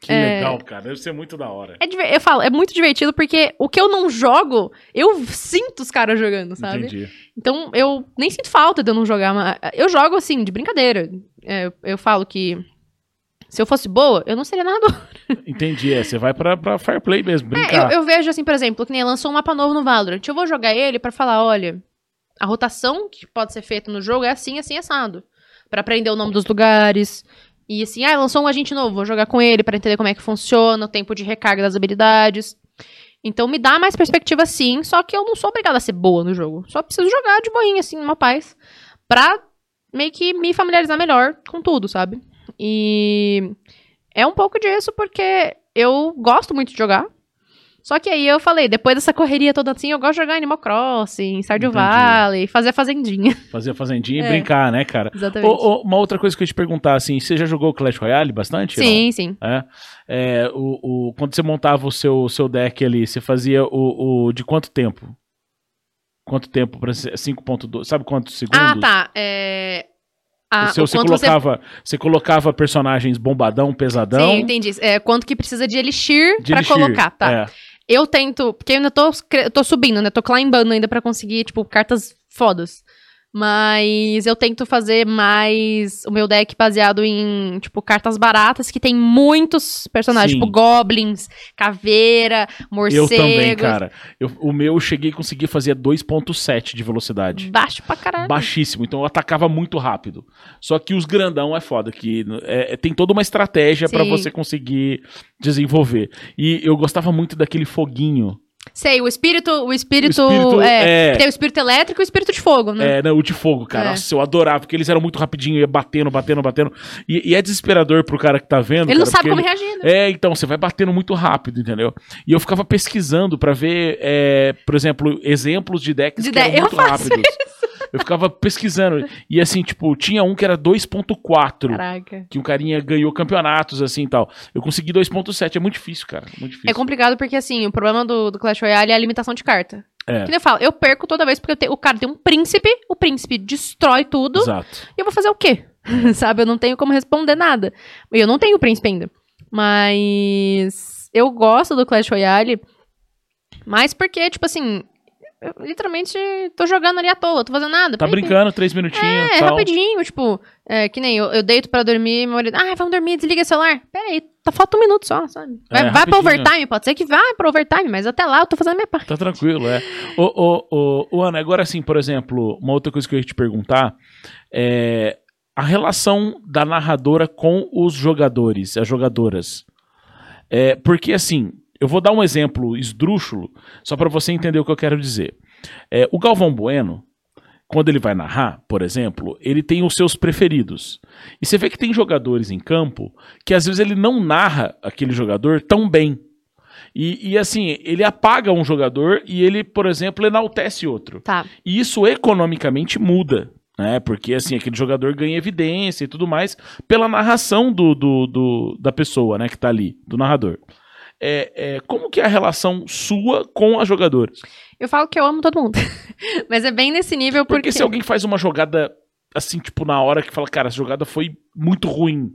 Que É. legal, cara. Deve ser muito da hora. é diver- eu falo, é muito divertido porque o que eu não jogo, eu sinto os caras jogando, sabe? Entendi. Então, eu nem sinto falta de eu não jogar. mas Eu jogo assim, de brincadeira. É, eu falo que se eu fosse boa, eu não seria nada. Entendi. É, você vai pra, pra Fair Play mesmo, É, brincar. eu, eu vejo assim, por exemplo, que nem lançou um mapa novo no Valorant. Eu vou jogar ele pra falar, olha, a rotação que pode ser feita no jogo é assim, assim, assado. Pra aprender o nome dos lugares. E assim, ah, lançou um agente novo, vou jogar com ele pra entender como é que funciona, o tempo de recarga das habilidades. Então me dá mais perspectiva sim, só que eu não sou obrigada a ser boa no jogo. Só preciso jogar de boinha, assim, numa paz. Pra meio que me familiarizar melhor com tudo, sabe? E é um pouco disso porque eu gosto muito de jogar. Só que aí eu falei, depois dessa correria toda assim, eu gosto de jogar Animal Crossing, Stardew. Valley, fazer a fazendinha. Fazer a fazendinha e É. brincar, né, cara? Exatamente. Ô, ô, uma outra coisa que eu ia te perguntar, assim, você já jogou Clash Royale bastante? ou não? sim, sim. É, é, o, o, quando você montava o seu, seu deck ali, você fazia o, o de quanto tempo? Quanto tempo para 5.2? Sabe quantos segundos? Ah, tá. É... Ah, o você colocava, você... colocava personagens bombadão, pesadão. Sim, entendi. É, quanto que precisa de elixir elixir. colocar, tá? É, Eu tento, porque eu ainda tô, tô subindo, né? Tô climbando ainda pra conseguir, tipo, cartas fodas. Mas eu tento fazer mais o meu deck baseado em, tipo, cartas baratas que tem muitos personagens, Sim. tipo, goblins, caveira, morcego. eu também, cara. Eu- o meu eu cheguei a conseguir fazer 2.7 de velocidade. Baixo pra caralho. Baixíssimo, então eu atacava muito rápido. Só que os grandão é foda, que é- é- tem toda uma estratégia pra Sim. você conseguir desenvolver. E eu gostava muito daquele foguinho. Sei, o espírito, o espírito, O espírito, é, é. tem o espírito elétrico e o espírito de fogo, né? É, não, o de fogo, cara. É. Nossa, eu adorava, porque eles eram muito rapidinho, ia batendo, batendo, batendo. E, e é desesperador pro cara que tá vendo. ele não cara, sabe porque como ele- reagir, né? É, então, você vai batendo muito rápido, entendeu? E eu ficava pesquisando pra ver, é, por exemplo, exemplos de decks De que eram deck- eu muito faço rápidos. Eu ficava pesquisando. E assim, tipo, tinha um que era 2.4. Caraca. Que um carinha ganhou campeonatos, assim e tal. Eu consegui 2.7, é muito difícil, cara. Muito difícil. É complicado porque, assim, o problema do, do Clash Royale é a limitação de carta. É. Que nem eu falo, eu perco toda vez porque o cara tem um príncipe, o príncipe destrói tudo, Exato. e eu vou fazer o quê? Sabe? Eu não tenho como responder nada. E eu não tenho príncipe ainda. Mas eu gosto do Clash Royale, mas porque, tipo assim, eu literalmente tô jogando ali à toa, tô fazendo nada. Tá brincando, três minutinhos É, tal. rapidinho, tipo, é, que nem eu, eu deito pra dormir, meu marido, ah, vamos dormir, desliga o celular. Pera aí, tá, falta um minuto só, sabe? Vai, É, vai pra overtime, pode ser que vá pra overtime, mas até lá eu tô fazendo a minha parte. Tá tranquilo, é. Ô, ô, ô, ô, Ana, agora assim, por exemplo, uma outra coisa que eu ia te perguntar é a relação da narradora com os jogadores, as jogadoras. É, porque assim, eu vou dar um exemplo esdrúxulo, só pra você entender o que eu quero dizer. É, o Galvão Bueno, quando ele vai narrar, por exemplo, ele tem os seus preferidos. E você vê que tem jogadores em campo que às vezes ele não narra aquele jogador tão bem. E, e, assim, ele apaga um jogador e ele, por exemplo, enaltece outro. Tá. E isso economicamente muda. Né? Porque assim, aquele jogador ganha evidência e tudo mais pela narração do, do, do da pessoa né, que tá ali, do narrador. É, é, como que é a relação sua com a jogadora? Eu falo que eu amo todo mundo. Mas é bem nesse nível porque... Porque se alguém faz uma jogada assim, tipo, na hora que fala, cara, essa jogada foi muito ruim.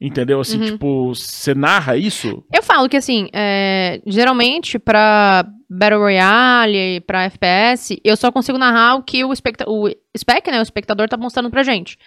Entendeu? Assim, Uhum. tipo, você narra isso? Eu falo que, assim, é, geralmente pra Battle Royale, pra FPS, eu só consigo narrar o que o, especta o spec, né, o espectador tá mostrando pra gente.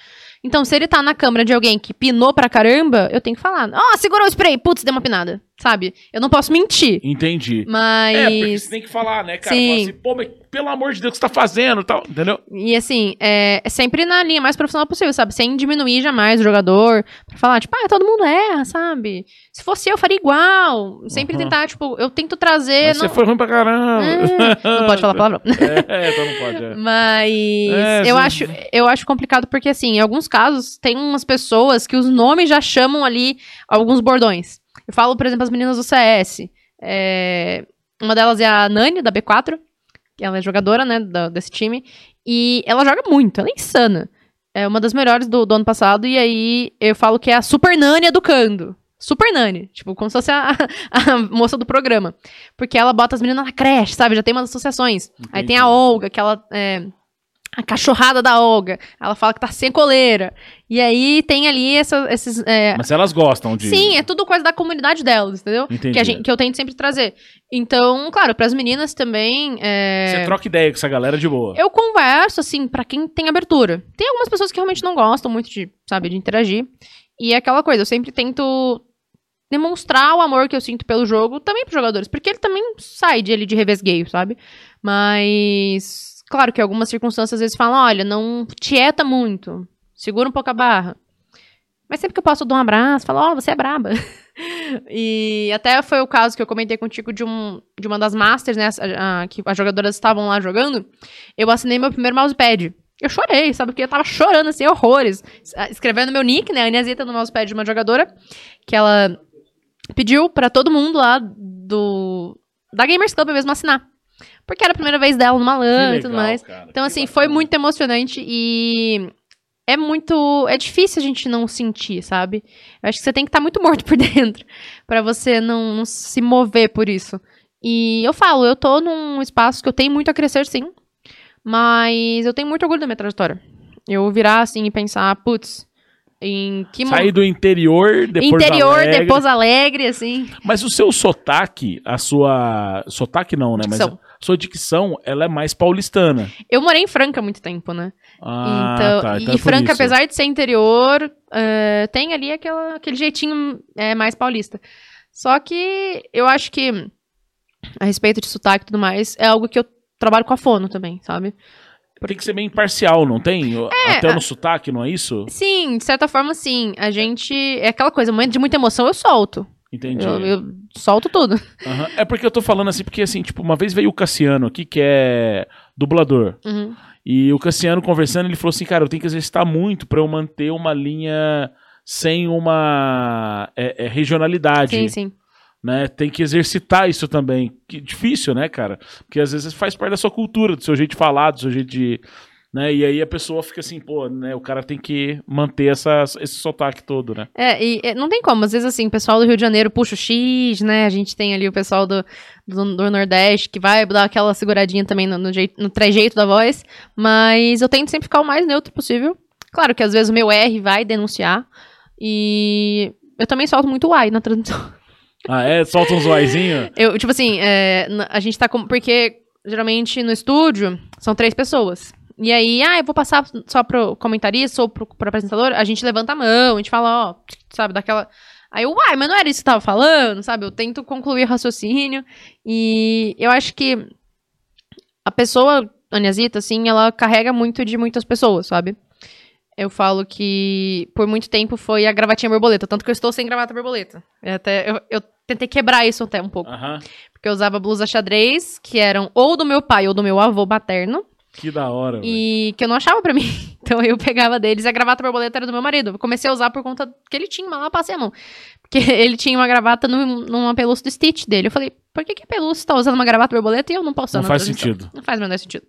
Então, se ele tá na câmera de alguém que pinou pra caramba, eu tenho que falar, ó, segurou o spray, putz, deu uma pinada, sabe? Eu não posso mentir, Entendi. mas... É, porque você tem que falar, né, cara? Sim. Assim, pô, mas pelo amor de Deus, o que você tá fazendo e tal, entendeu? E assim, é, é sempre na linha mais profissional possível, sabe? Sem diminuir jamais o jogador. Pra falar, tipo, ah, todo mundo erra, sabe? Se fosse eu, faria igual. Sempre Aham. tentar, tipo, eu tento trazer. Mas não- Você foi ruim pra caramba. É, não pode falar palavrão. É, então não pode. é. Mas É, eu, sim. acho, eu acho complicado porque, assim, em alguns casos, tem umas pessoas que os nomes já chamam ali alguns bordões. Eu falo, por exemplo, as meninas do CS. É, uma delas é a Nani, da B4. que Ela é jogadora, né, da- desse time. E ela joga muito, ela é insana. É uma das melhores do, do ano passado. E aí eu falo que é a Super Nani educando. Super Nani. Tipo, como se fosse a, a moça do programa. Porque ela bota as meninas na creche, sabe? Já tem umas associações. Aí tem a Entendi. Olga, que ela. É, a cachorrada da Olga. Ela fala que tá sem coleira. E aí tem ali essa- esses. é, Mas elas gostam de. Sim, é tudo coisa da comunidade delas, entendeu? Entendi. Que, a gente- que eu tento sempre trazer. Então, claro, pras meninas também. é, Você troca ideia com essa galera de boa. eu converso, assim, pra quem tem abertura. Tem algumas pessoas que realmente não gostam muito de, sabe, de interagir. E é aquela coisa, eu sempre tento demonstrar o amor que eu sinto pelo jogo também pros jogadores. Porque ele também sai de, ele de revesgueio, sabe? Mas, claro que algumas circunstâncias às vezes falam, olha, não tieta muito. Segura um pouco a barra. Mas sempre que eu posso, eu dou um abraço, falo, ó, você é braba. e até foi o caso que eu comentei contigo de, um, de uma das Masters, né? a- a- que as jogadoras estavam lá jogando. Eu assinei meu primeiro mousepad. Eu chorei, sabe? Porque eu tava chorando, assim, horrores. Es- Escrevendo meu nick, né? A Aniazita no mousepad de uma jogadora. Que ela pediu pra todo mundo lá do... Da Gamers Club mesmo assinar. Porque era a primeira vez dela numa LAN e tudo mais. cara, Então, assim, bacana. foi muito emocionante e é muito. É difícil a gente não sentir, sabe? Eu acho que você tem que estar muito morto por dentro pra você não, não se mover por isso. E eu falo, eu tô num espaço que eu tenho muito a crescer, sim. Mas eu tenho muito orgulho da minha trajetória. Eu virar assim e pensar, putz, em que Sair do interior, depois interior, Alegre. depois alegre, assim. Mas o seu sotaque, a sua. Sotaque não, né? Mas Dicção. A sua dicção, ela é mais paulistana. Eu morei em Franca há muito tempo, né? Ah, então, tá. e Então é por Franca, isso. apesar de ser interior, eh, tem ali aquela, aquele jeitinho eh, mais paulista. Só que eu acho que, a respeito de sotaque e tudo mais, é algo que eu trabalho com a fono também, sabe? Tem que ser meio imparcial, não tem? Até a- no sotaque, não é isso? Sim, de certa forma, sim. A gente. É aquela coisa, momento de muita emoção, eu solto. Entendi. Eu, eu solto tudo. Aham. É porque eu tô falando assim, porque assim, tipo, uma vez veio o Cassiano aqui, que é dublador. Uhum. E o Cassiano conversando, ele falou assim, cara, eu tenho que exercitar muito pra eu manter uma linha sem uma é, é, regionalidade. Sim, sim. né? Tem que exercitar isso também. Que difícil, né, cara? Porque às vezes faz parte da sua cultura, do seu jeito de falar, do seu jeito de. Né? E aí a pessoa fica assim, pô, né? O cara tem que manter essa, esse sotaque todo, né? É, e é, não tem como. Às vezes, assim, o pessoal do Rio de Janeiro puxa o X, né? A gente tem ali o pessoal do, do, do Nordeste que vai dar aquela seguradinha também no, no, jeito, no trejeito da voz. Mas eu tento sempre ficar o mais neutro possível. Claro que às vezes o meu R vai denunciar. E eu também solto muito o ai na transmissão. Ah, é? Solta uns zoizinhos? Eu, tipo assim, é, a gente tá com. Porque geralmente no estúdio são três pessoas. E aí, ah, eu vou passar só pro comentarista ou pro, pro apresentador, a gente levanta a mão, a gente fala, ó, sabe, daquela. Aí eu, uai, mas não era isso que você tava falando, sabe? Eu tento concluir o raciocínio. E eu acho que a pessoa, a Niazita, assim, ela carrega muito de muitas pessoas, sabe? Eu falo que por muito tempo foi a gravatinha borboleta, tanto que eu estou sem gravata borboleta. É Até, eu, eu tentei quebrar isso até um pouco. Porque eu usava blusas xadrez, que eram ou do meu pai ou do meu avô materno. Que da hora. E que eu não achava pra mim. Então eu pegava deles e a gravata borboleta era do meu marido. Eu comecei a usar por conta que ele tinha, mas lá passei a mão. Porque ele tinha uma gravata no, numa pelúcia do Stitch dele. Eu falei, por que, que a pelúcia tá usando uma gravata borboleta e eu não posso usar Não faz transmissão? sentido. Não faz o menor sentido.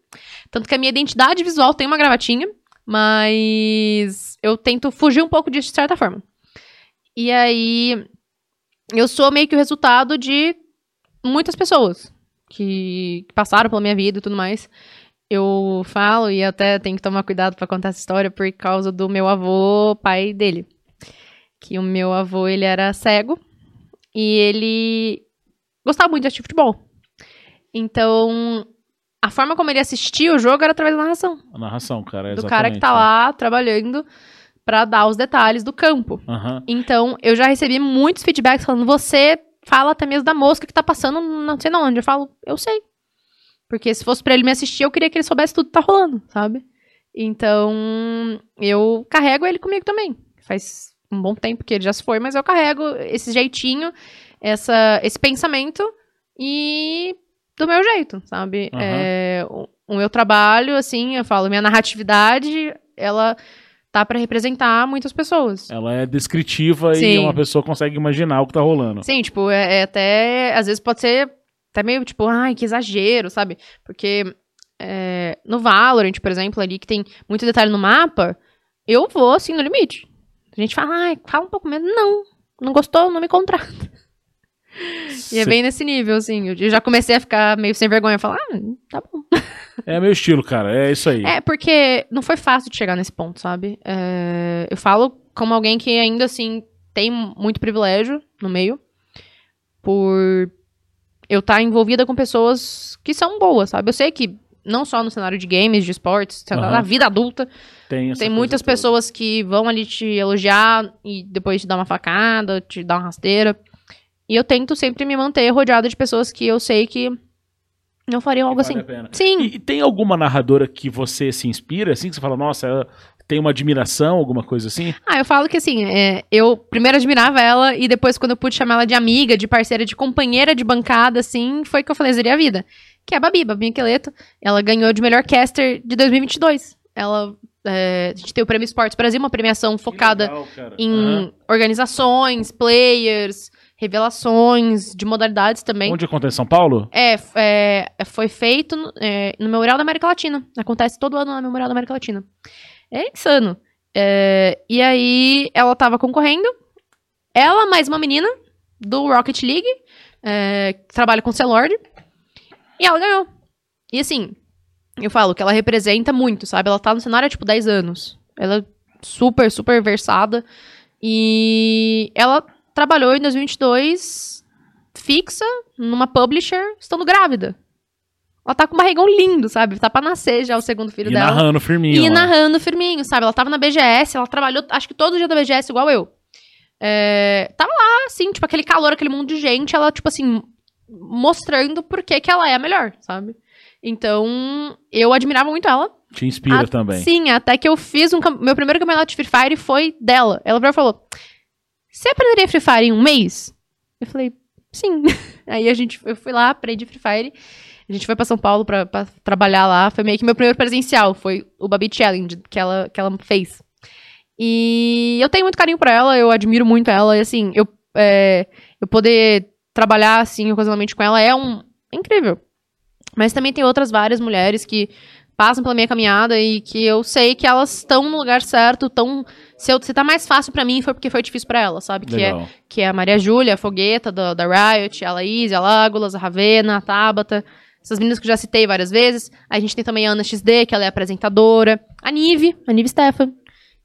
Tanto que a minha identidade visual tem uma gravatinha, mas eu tento fugir um pouco disso de certa forma. E aí, eu sou meio que o resultado de muitas pessoas que, que passaram pela minha vida e tudo mais. Eu falo e até tenho que tomar cuidado pra contar essa história por causa do meu avô, pai dele. Que o meu avô, ele era cego e ele gostava muito de assistir futebol. Então, a forma como ele assistia o jogo era através da narração. A narração, cara. do cara que tá lá trabalhando pra dar os detalhes do campo. Aham. Então, eu já recebi muitos feedbacks falando: você fala até mesmo da mosca que tá passando não sei onde. Eu falo, eu sei. Porque se fosse pra ele me assistir, eu queria que ele soubesse tudo que tá rolando, sabe? Então, eu carrego ele comigo também. Faz um bom tempo que ele já se foi, mas eu carrego esse jeitinho, essa, esse pensamento e do meu jeito, sabe? Aham. É, o, o meu trabalho, assim, eu falo, minha narratividade, ela tá pra representar muitas pessoas. Ela é descritiva e Sim. uma pessoa consegue imaginar o que tá rolando. Sim, tipo, é, é até. Às vezes pode ser até meio tipo, ai, que exagero, sabe? Porque é, no Valorant, por exemplo, ali que tem muito detalhe no mapa, eu vou assim no limite. A gente fala, ai, fala um pouco menos. Não, não gostou, não me contrata. E é bem nesse nível, assim. Eu já comecei a ficar meio sem vergonha, falar, ah, tá bom. É meu estilo, cara. É isso aí. É, porque não foi fácil de chegar nesse ponto, sabe? É, eu falo como alguém que ainda, assim, tem muito privilégio no meio. Por eu estar envolvida com pessoas que são boas, sabe? Eu sei que não só no cenário de games, de esportes, Aham. na vida adulta, Tem, tem muitas toda. pessoas que vão ali te elogiar e depois te dar uma facada, te dar uma rasteira. E eu tento sempre me manter rodeada de pessoas que eu sei que não fariam algo Vale assim. a pena. Sim. E, e tem alguma narradora que você se inspira, assim, que você fala, nossa, ela tem uma admiração, alguma coisa assim? Ah, eu falo que assim, é, eu primeiro admirava ela e depois, quando eu pude chamar ela de amiga, de parceira, de companheira de bancada, assim, foi que eu falei, seria a vida. Que é a Babi, Babi Miqueleto. Ela ganhou de melhor caster de 2022. Ela. é, a gente tem o Prêmio Esportes Brasil, uma premiação focada legal, em Aham. organizações, players, revelações de modalidades também. Onde acontece? São Paulo? É, é, foi feito no, é, no Memorial da América Latina. Acontece todo ano no Memorial da América Latina. É insano. É, e aí, ela tava concorrendo. Ela mais uma menina do Rocket League, é, que trabalha com Celord. E ela ganhou. E assim, eu falo que ela representa muito, sabe? Ela tá no cenário há tipo 10 anos. Ela é super, super versada. E ela trabalhou em 2022 fixa numa publisher estando grávida. Ela tá com um barrigão lindo, sabe? Tá pra nascer já o segundo filho E dela. narrando firminho. E lá. narrando firminho, sabe? Ela tava na BGS, ela trabalhou, acho que todo dia da BGS, igual eu. É, tava lá, assim, tipo, aquele calor, aquele mundo de gente, ela, tipo assim, mostrando por que que ela é a melhor, sabe? Então, eu admirava muito ela. Te inspira Ah, também. Sim, até que eu fiz um. Meu primeiro campeonato de Free Fire foi dela. Ela virou e falou: Você aprenderia Free Fire em um mês? Eu falei, sim. Aí a gente, eu fui lá, aprendi Free Fire. A gente foi pra São Paulo pra, pra trabalhar lá. Foi meio que meu primeiro presencial. Foi o Babi Challenge que ela, que ela fez. E eu tenho muito carinho pra ela, eu admiro muito ela. E assim, eu, é, eu poder trabalhar assim ocasionalmente com ela é um é incrível. Mas também tem outras várias mulheres que passam pela minha caminhada e que eu sei que elas estão no lugar certo, tão se, eu, se tá mais fácil pra mim foi porque foi difícil pra elas, sabe? Que é, que é a Maria Júlia, a Fogueta da, da Riot, a Laís, a Lágulas, a Ravena, a Tabata, essas meninas que eu já citei várias vezes. A gente tem também a Ana XD, que ela é apresentadora, a Nive, a Nive Stefan,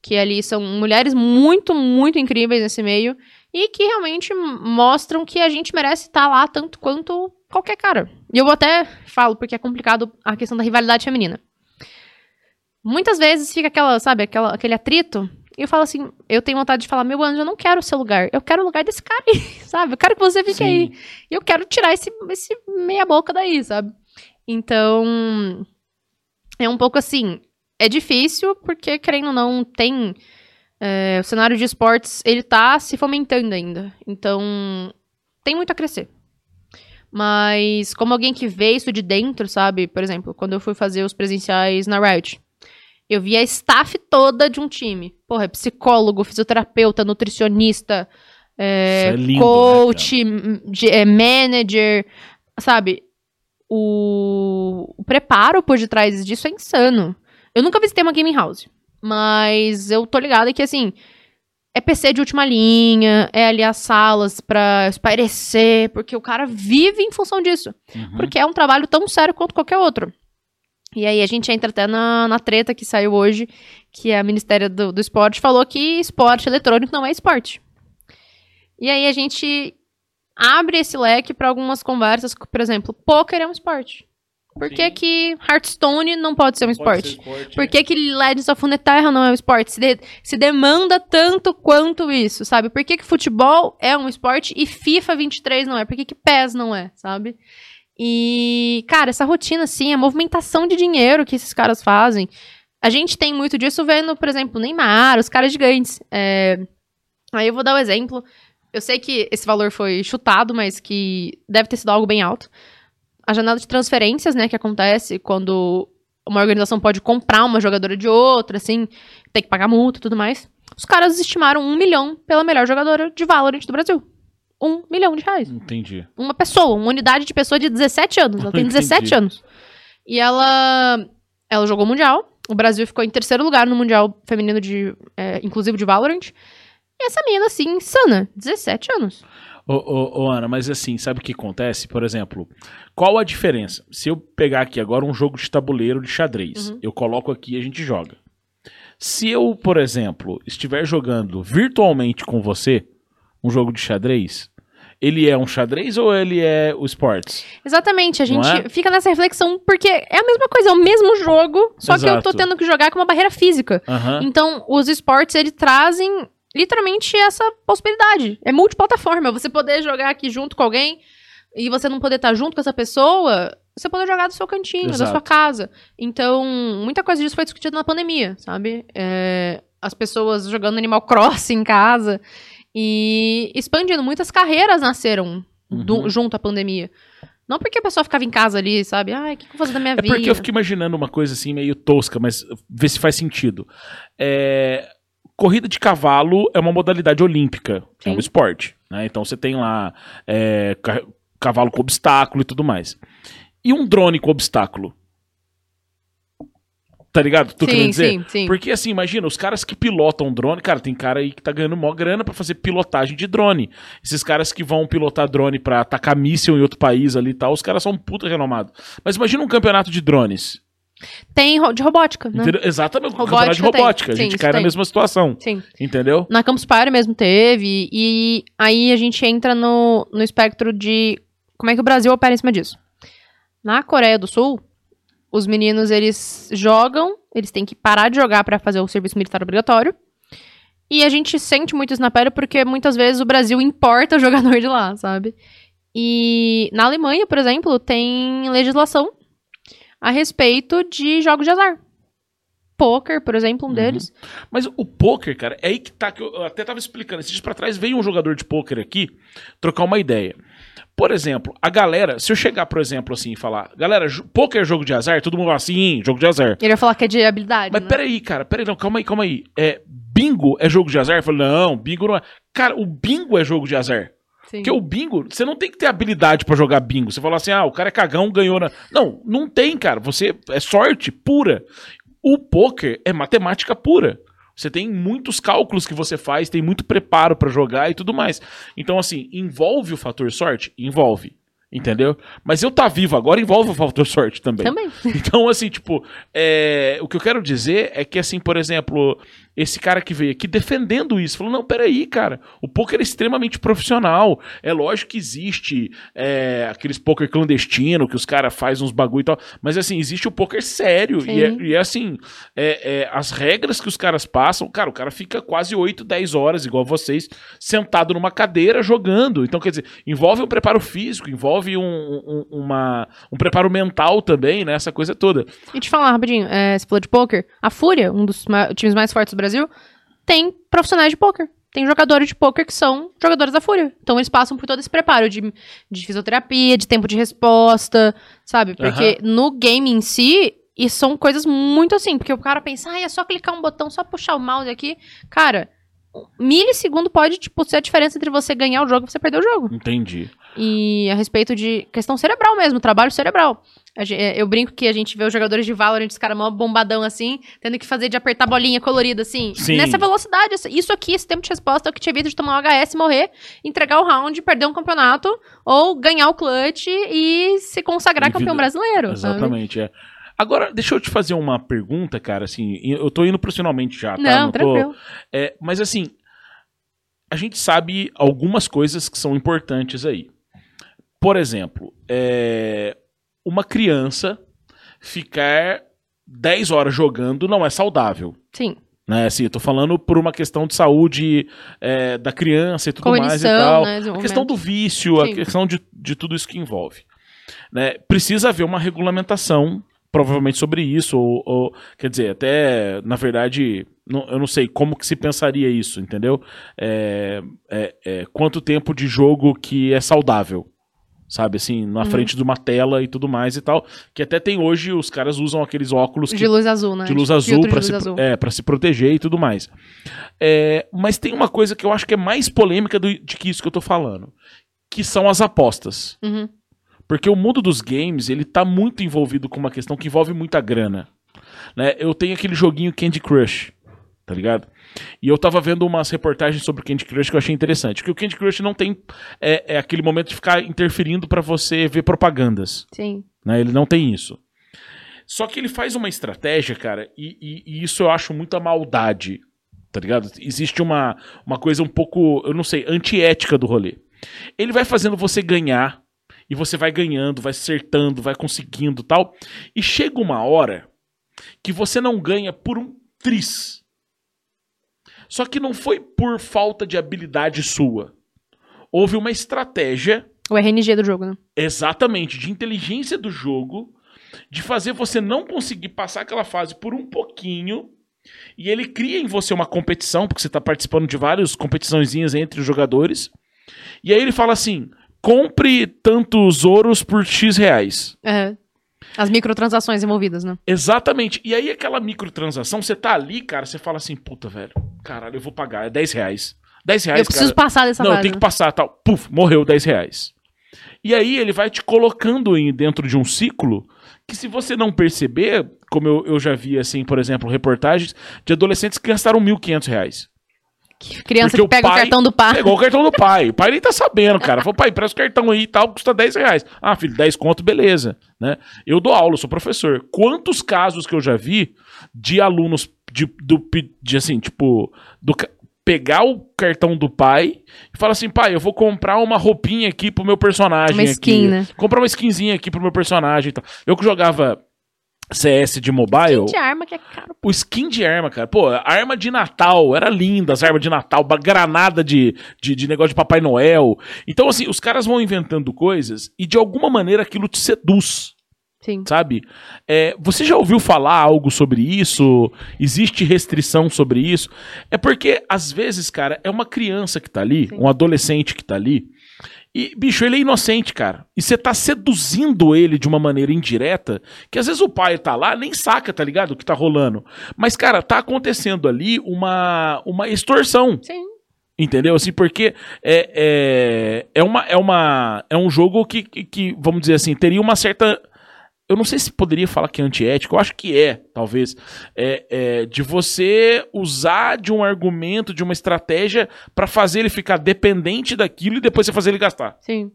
que ali são mulheres muito, muito incríveis nesse meio e que realmente mostram que a gente merece estar lá tanto quanto qualquer cara. E eu até falo, porque é complicado a questão da rivalidade feminina. Muitas vezes fica aquela, sabe, aquela, aquele atrito. E eu falo assim, eu tenho vontade de falar, meu anjo, eu não quero o seu lugar. Eu quero o lugar desse cara aí, sabe? Eu quero que você fique aí. E eu quero tirar esse, esse meia boca daí, sabe? Então, é um pouco assim, é difícil porque, querendo ou não, tem... é, o cenário de esportes, ele tá se fomentando ainda. Então, tem muito a crescer. Mas como alguém que vê isso de dentro, sabe? Por exemplo, quando eu fui fazer os presenciais na Riot, eu vi a staff toda de um time. Porra, é psicólogo, fisioterapeuta, nutricionista, é, é lindo, né, coach, de- é, manager, sabe? O, o preparo por detrás disso é insano. Eu nunca visitei uma gaming house, mas eu tô ligada que, assim, é PC de última linha, é ali as salas pra espairecer, porque o cara vive em função disso. Uhum. Porque é um trabalho tão sério quanto qualquer outro. E aí a gente entra até na, na treta que saiu hoje, que a Ministério do, do Esporte falou que esporte eletrônico não é esporte. E aí a gente abre esse leque para algumas conversas, por exemplo, poker é um esporte. Por que, que Hearthstone não pode ser um Pode esporte? ser esporte, Por é. que, que Legends of Runeterra não é um esporte? Se, de- se demanda tanto quanto isso, sabe? Por que, que futebol é um esporte e FIFA 23 não é? Por que, que PES não é, sabe? E, cara, essa rotina, assim, a movimentação de dinheiro que esses caras fazem. A gente tem muito disso vendo, por exemplo, Neymar, os caras gigantes. É, Aí eu vou dar um exemplo. Eu sei que esse valor foi chutado, mas que deve ter sido algo bem alto. A janela de transferências, né, que acontece quando uma organização pode comprar uma jogadora de outra, assim, tem que pagar multa e tudo mais. Os caras estimaram um milhão pela melhor jogadora de Valorant do Brasil. Um milhão de reais. Entendi. Uma pessoa, uma unidade de pessoa de 17 anos. Ela tem Entendi. 17 anos. E ela, ela jogou o Mundial. O Brasil ficou em terceiro lugar no Mundial Feminino de, é, inclusive de Valorant. E essa menina, assim, insana. 17 anos. Ô, ô, ô, Ana, mas assim, sabe o que acontece? Por exemplo, qual a diferença? Se eu pegar aqui agora um jogo de tabuleiro de xadrez, Uhum. eu coloco aqui e a gente joga. Se eu, por exemplo, estiver jogando virtualmente com você um jogo de xadrez, ele é um xadrez ou ele é o esportes? Exatamente, a gente é? fica nessa reflexão porque é a mesma coisa, é o mesmo jogo, só que eu tô Exato. tendo que jogar com uma barreira física. Aham. Então, os esportes, eles trazem literalmente essa possibilidade. É multiplataforma. Você poder jogar aqui junto com alguém e você não poder estar junto com essa pessoa, você poder jogar do seu cantinho, da Exato. sua casa. Então, muita coisa disso foi discutida na pandemia, sabe? É, as pessoas jogando Animal Crossing em casa e expandindo. Muitas carreiras nasceram do- Uhum. junto à pandemia. Não porque a pessoa ficava em casa ali, sabe? Ai, o que eu vou fazer da minha É vida? porque eu fico imaginando uma coisa assim meio tosca, mas vê se faz sentido. É, Corrida de cavalo é uma modalidade olímpica, é um Sim. esporte. né? Então você tem lá é, ca- cavalo com obstáculo e tudo mais. E um drone com obstáculo? Tá ligado? Tu sim, querendo dizer? sim, sim. Porque assim, imagina, os caras que pilotam drone, cara, tem cara aí que tá ganhando mó grana pra fazer pilotagem de drone. Esses caras que vão pilotar drone pra atacar míssil em outro país ali e tal, os caras são puta renomados. Mas imagina um campeonato de drones. Tem de robótica, né? Entendeu? Exatamente, um Robótica campeonato de tem. robótica. A Sim, gente isso cai na tem. mesma situação. Sim. Entendeu? Na Campus Party mesmo teve, e aí a gente entra no, no espectro de como é que o Brasil opera em cima disso. Na Coreia do Sul, os meninos, eles jogam, eles têm que parar de jogar pra fazer o serviço militar obrigatório, e a gente sente muito isso na pele porque muitas vezes o Brasil importa o jogador de lá, sabe? E na Alemanha, por exemplo, tem legislação a respeito de jogos de azar. Poker, por exemplo, um Uhum. deles. Mas o poker, cara, é aí que tá, que eu até tava explicando. Esses dias pra trás veio um jogador de poker aqui trocar uma ideia. Por exemplo, a galera, se eu chegar, por exemplo, assim e falar, galera, poker é jogo de azar, todo mundo fala assim, jogo de azar. Ele ia falar que é de habilidade, Mas né? peraí, cara, peraí, não, calma aí, calma aí. É, bingo é jogo de azar? Eu falei, não, bingo não é. Cara, o bingo é jogo de azar. Sim. Porque o bingo, você não tem que ter habilidade pra jogar bingo. Você fala assim, ah, o cara é cagão, ganhou na. Não, não tem, cara. Você é sorte pura. O poker é matemática pura. Você tem muitos cálculos que você faz, tem muito preparo pra jogar e tudo mais. Então, assim, envolve o fator sorte? Envolve. Entendeu? Mas eu tá vivo agora envolve o fator sorte também. Também. Então, assim, tipo, é, o que eu quero dizer é que, assim, por exemplo, esse cara que veio aqui defendendo isso, falou, não, peraí, cara, o poker é extremamente profissional, é lógico que existe é, aqueles poker clandestino que os caras fazem uns bagulho e tal, mas, assim, existe o poker sério, e é, e é assim, é, é, as regras que os caras passam, cara, o cara fica quase 8, 10 horas, igual vocês, sentado numa cadeira jogando, então, quer dizer, envolve um preparo físico, envolve um, um, uma, um preparo mental também, né, essa coisa toda. E te falar rapidinho, é, você falou de poker. A Fúria, um dos ma- times mais fortes do Brasil, tem profissionais de poker. tem jogadores de poker que são jogadores da Fúria. Então eles passam por todo esse preparo de, de fisioterapia, de tempo de resposta, sabe? Porque no game em si, e são coisas muito assim, porque o cara pensa, ah, é só clicar um botão, só puxar o mouse aqui. Cara, milissegundo pode, tipo, ser a diferença entre você ganhar o jogo e você perder o jogo. Entendi. E a respeito de questão cerebral mesmo, trabalho cerebral. É, Eu brinco que a gente vê os jogadores de Valorant, os caras mó bombadão assim, tendo que fazer de apertar bolinha colorida assim. Sim. Nessa velocidade, isso aqui, esse tempo de resposta é o que te evita de tomar um HS, morrer, entregar o round, perder um campeonato, ou ganhar o clutch e se consagrar E campeão brasileiro. sabe? Exatamente, é. Agora, deixa eu te fazer uma pergunta, cara, assim, eu tô indo pro finalmente já, tá? Não, tô- tranquilo. É, mas assim, a gente sabe algumas coisas que são importantes aí. Por exemplo, é, uma criança ficar 10 horas jogando não é saudável. Sim. Né? Assim, eu tô falando por uma questão de saúde é, da criança e tudo mais e tal. né? A questão do vício, a Sim. questão de, de tudo isso que envolve. Né? Precisa haver uma regulamentação, provavelmente, sobre isso. Ou, ou- quer dizer, até, na verdade, não- eu não sei como que se pensaria isso, entendeu? É, é- é, quanto tempo de jogo que é saudável. Sabe, assim, na Uhum. frente de uma tela e tudo mais e tal. Que até tem hoje, os caras usam aqueles óculos que De luz azul, né? de luz azul para se, azul. é, pra se proteger e tudo mais. É, mas tem uma coisa que eu acho que é mais polêmica do, de que isso que eu tô falando, que são as apostas. Uhum. Porque o mundo dos games, ele tá muito envolvido com uma questão que envolve muita grana. Né? Eu tenho aquele joguinho Candy Crush, tá ligado? E eu tava vendo umas reportagens sobre o Candy Crush que eu achei interessante. Que o Candy Crush não tem é, é aquele momento de ficar interferindo pra você ver propagandas Sim. né? Ele não tem isso. Só que ele faz uma estratégia, cara, e, e- e isso eu acho muita maldade, tá ligado? Existe uma, uma coisa um pouco, eu não sei, antiética do rolê. Ele vai fazendo você ganhar, e você vai ganhando, vai acertando, vai conseguindo tal, e chega uma hora que você não ganha por um tris. Só que não foi por falta de habilidade sua. Houve uma estratégia O RNG do jogo, né? Exatamente, de inteligência do jogo, de fazer você não conseguir passar aquela fase por um pouquinho, e ele cria em você uma competição, porque você está participando de várias competiçõezinhas entre os jogadores, e aí ele fala assim: compre tantos ouros por X reais. É. As microtransações envolvidas, né? Exatamente. E aí aquela microtransação, você tá ali, cara, você fala assim, puta, velho, caralho, eu vou pagar, é 10 reais. 10 reais, eu preciso cara. passar dessa Não, eu tenho que né? passar, tal. Puf, morreu 10 reais. E aí ele vai te colocando em, dentro de um ciclo que se você não perceber, como eu, eu já vi, assim, por exemplo, reportagens de adolescentes que gastaram 1.500 reais. Que Criança Porque que o pega o pai- cartão do pai. Pegou o cartão do pai. O pai nem tá sabendo, cara. Falou, pai, presta o cartão aí e tal, custa 10 reais. Ah, filho, 10 conto, beleza. Né? Eu dou aula, eu sou professor. Quantos casos que eu já vi de alunos de, do, de assim, tipo, do, pegar o cartão do pai e falar assim, pai, eu vou comprar uma roupinha aqui pro meu personagem Uma skin, aqui. né? Comprar uma skinzinha aqui pro meu personagem e tal. Eu que jogava CS de mobile... De arma que é caro. O skin de arma, cara. Pô, a arma de Natal, era linda as armas de Natal, granada de, de, de negócio de Papai Noel. Então, assim, os caras vão inventando coisas e de alguma maneira aquilo te seduz, Sim. sabe? É, você já ouviu falar algo sobre isso? Existe restrição sobre isso? É porque, às vezes, cara, é uma criança que tá ali, Sim. um adolescente que tá ali. E, bicho, ele é inocente, cara. E você tá seduzindo ele de uma maneira indireta, que às vezes o pai tá lá, nem saca, tá ligado? O que tá rolando. Mas, cara, tá acontecendo ali uma, uma extorsão. Sim. Entendeu? Assim, porque é, é, é, uma, é, uma, é um jogo que, que, que, vamos dizer assim, teria uma certa. Eu não sei se poderia falar que é antiético, eu acho que é, talvez. É, é, de você usar de um argumento, de uma estratégia, pra fazer ele ficar dependente daquilo e depois você fazer ele gastar. Sim.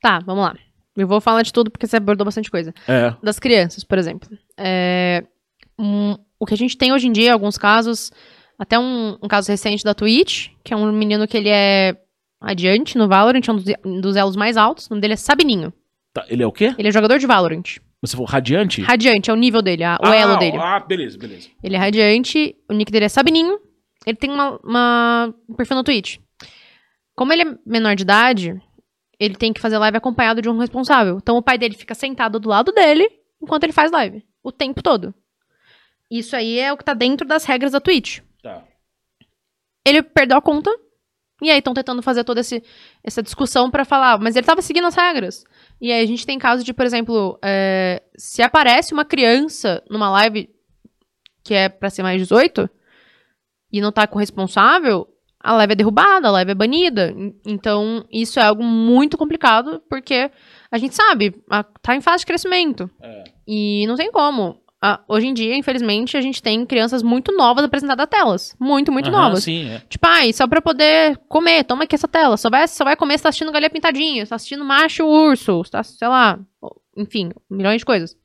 Tá, vamos lá. Eu vou falar de tudo porque você abordou bastante coisa. É. Das crianças, por exemplo. É, um, o que a gente tem hoje em dia, em alguns casos, até um, um caso recente da Twitch, que é um menino que ele é adiante no Valorant, é um dos, um dos elos mais altos. O nome dele é Sabininho. Tá, ele é o quê? Ele é jogador de Valorant. Você falou radiante? Radiante, é o nível dele, a- o ah, elo dele. Ah, beleza, beleza. Ele é radiante, o nick dele é Sabininho. Ele tem uma, uma- um perfil no Twitch. Como ele é menor de idade, ele tem que fazer live acompanhado de um responsável. Então o pai dele fica sentado do lado dele enquanto ele faz live. O tempo todo. Isso aí é o que tá dentro das regras da Twitch. Tá. Ele perdeu a conta E aí estão tentando fazer toda esse, essa discussão pra falar, mas ele tava seguindo as regras. E aí a gente tem casos de, por exemplo, é, se aparece uma criança numa live que é pra ser mais 18 e não tá com o responsável, a live é derrubada, a live é banida. En- Então, isso é algo muito complicado, porque a gente sabe, a- tá em fase de crescimento. É. E não tem como. Ah, hoje em dia, infelizmente, a gente tem crianças muito novas apresentadas a telas. Muito, muito Aham, novas. Sim, é. Tipo, ai, só pra poder comer, toma aqui essa tela. Só vai, só vai comer se tá assistindo Galinha Pintadinha, se tá assistindo Macho Urso, se tá, sei lá, enfim, milhões de coisas.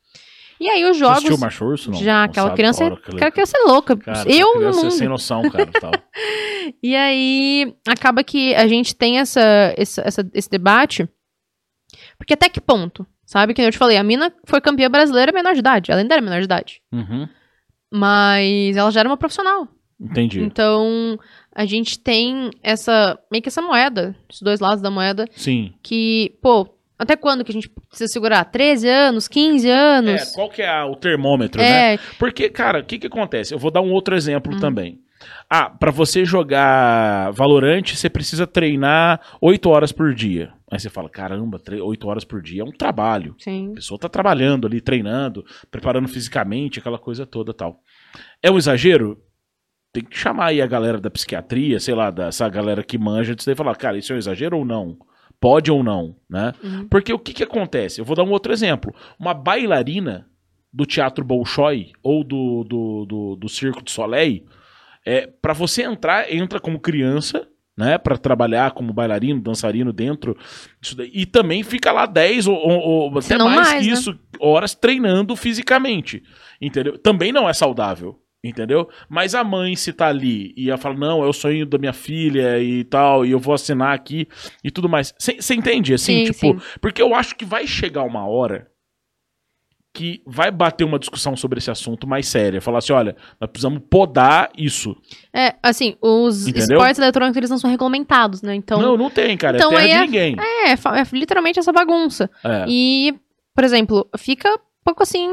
E aí os Você jogos... assistiu Macho Urso? Não. já, Não aquela criança, aquele- aquela criança é louca. Cara, eu criança é mundo. sem noção, cara. Tal. E aí, acaba que a gente tem essa, essa, essa- esse debate. Porque até que ponto? Sabe? Que eu te falei, a mina foi campeã brasileira menor de idade. Ela ainda era menor de idade. Uhum, Mas ela já era uma profissional. entendi. Então, a gente tem essa. meio que essa moeda, os dois lados da moeda, Sim. que, pô, até quando que a gente precisa segurar? 13 anos, 15 anos? É, qual que é o termômetro, né? É, Porque, cara, o que que acontece? Eu vou dar um outro exemplo também. Ah, pra você jogar Valorante, você precisa treinar 8 horas por dia. Aí você fala, caramba, tre- 8 horas por dia é um trabalho. sim. A pessoa tá trabalhando ali, treinando, preparando fisicamente, aquela coisa toda tal. É um exagero? Tem que chamar aí a galera da psiquiatria, sei lá, dessa galera que manja disso daí e falar, cara, isso é um exagero ou não? Pode ou não, né? Uhum. Porque o que que acontece? Eu vou dar um outro exemplo. Uma bailarina do Teatro Bolshoi ou do, do, do, do Circo de Soleil, é, para você entrar, entra como criança, né, para trabalhar como bailarino, dançarino dentro disso daí, e também fica lá 10 ou, ou- ou até mais, mais, que né? isso, horas treinando fisicamente, entendeu? Também não é saudável. Entendeu? Mas a mãe, se tá ali e ela fala, não, é o sonho da minha filha e tal, e eu vou assinar aqui e tudo mais. Você entende? Assim, Sim, tipo, sim. porque eu acho que vai chegar uma hora que vai bater uma discussão sobre esse assunto mais séria. Falar assim, olha, nós precisamos podar isso. É, assim, os Entendeu? esportes eletrônicos eles não são regulamentados, né? Então, não, não tem, cara. então é terra de é- ninguém. é, fa- é literalmente essa bagunça. É. E, por exemplo, fica um pouco assim,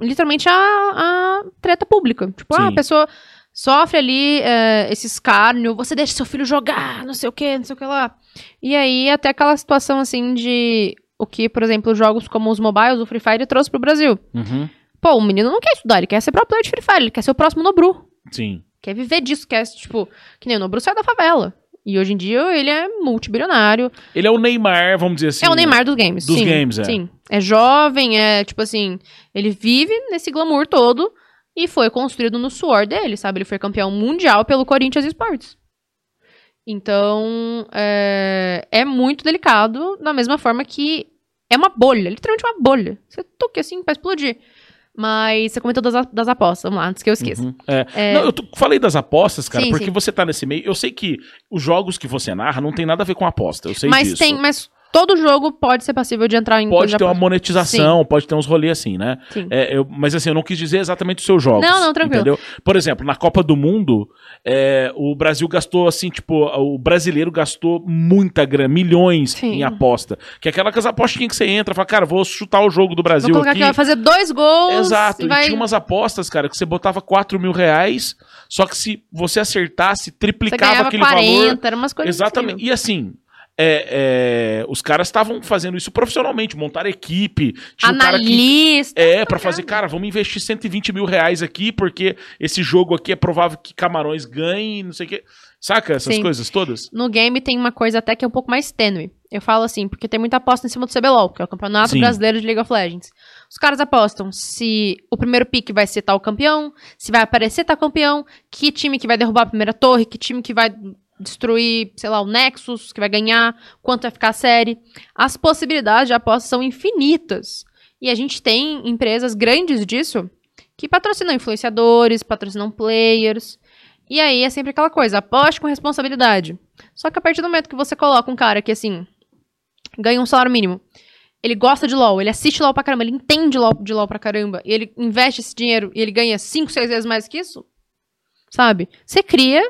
literalmente a, a treta pública. Tipo, ah, a pessoa sofre ali é, esse escárnio, você deixa seu filho jogar, não sei o que, não sei o que lá. E aí até aquela situação assim de o que, por exemplo, jogos como os mobiles, o Free Fire trouxe pro Brasil. Uhum. Pô, o menino não quer estudar, ele quer ser pro player de Free Fire, ele quer ser o próximo Nobru. Sim. Quer viver disso, quer, tipo, que nem o Nobru saiu da favela. E hoje em dia ele é multibilionário. Ele é o Neymar, vamos dizer assim. é o Neymar dos games. dos sim, games, é. Sim. É jovem, é tipo assim. Ele vive nesse glamour todo e foi construído no suor dele, sabe? Ele foi campeão mundial pelo Corinthians Esportes. Então, é, é muito delicado, da mesma forma que é uma bolha, literalmente uma bolha. Você toca assim pra explodir. Mas você comentou das, das apostas, vamos lá, antes que eu esqueça. Uhum. É. É. Não, eu falei das apostas, cara, Sim, porque sim. você tá nesse meio. Eu sei que os jogos que você narra não tem nada a ver com aposta. Eu sei mas disso. tem, mas todo jogo pode ser passível de entrar em Pode de ter uma monetização, pode ter uns rolês assim, né? Sim. É, eu- mas assim, eu não quis dizer exatamente os seus jogos. Não, não, tranquilo. Entendeu? Por exemplo, na Copa do Mundo, é, o Brasil gastou assim, tipo, o brasileiro gastou muita grana, milhões Sim. em aposta. Que é aquela que as apostinhas que você entra, fala, cara, vou chutar o jogo do Vou Brasil colocar aqui. aqui, vai fazer dois gols. Exato, e vai... tinha umas apostas, cara, que você botava 4 mil reais, só que se você acertasse, triplicava aquele 40, valor. era umas coisas Exatamente. assim. E assim, é, é, os caras estavam fazendo isso profissionalmente, montar equipe. Tinha um cara que. Analista. É, pra fazer, cara, vamos investir 120 mil reais aqui, porque esse jogo aqui é provável que Camarões ganhe, não sei o quê. Saca essas Sim. coisas todas? No game tem uma coisa até que é um pouco mais tênue. Eu falo assim, porque tem muita aposta em cima do CBLOL, que é o Campeonato Sim. Brasileiro de League of Legends. Os caras apostam se o primeiro pick vai ser tal campeão, se vai aparecer tal campeão, que time que vai derrubar a primeira torre, que time que vai destruir, sei lá, o Nexus, que vai ganhar, quanto vai ficar a série. As possibilidades de aposta são infinitas. E a gente tem empresas grandes disso que patrocinam influenciadores, patrocinam players. E aí é sempre aquela coisa, aposte com responsabilidade. Só que a partir do momento que você coloca um cara que, assim, ganha um salário mínimo, ele gosta de LoL, ele assiste LoL pra caramba, ele entende LoL, de LoL pra caramba, e ele investe esse dinheiro e ele ganha 5, 6 vezes mais que isso, sabe? Você cria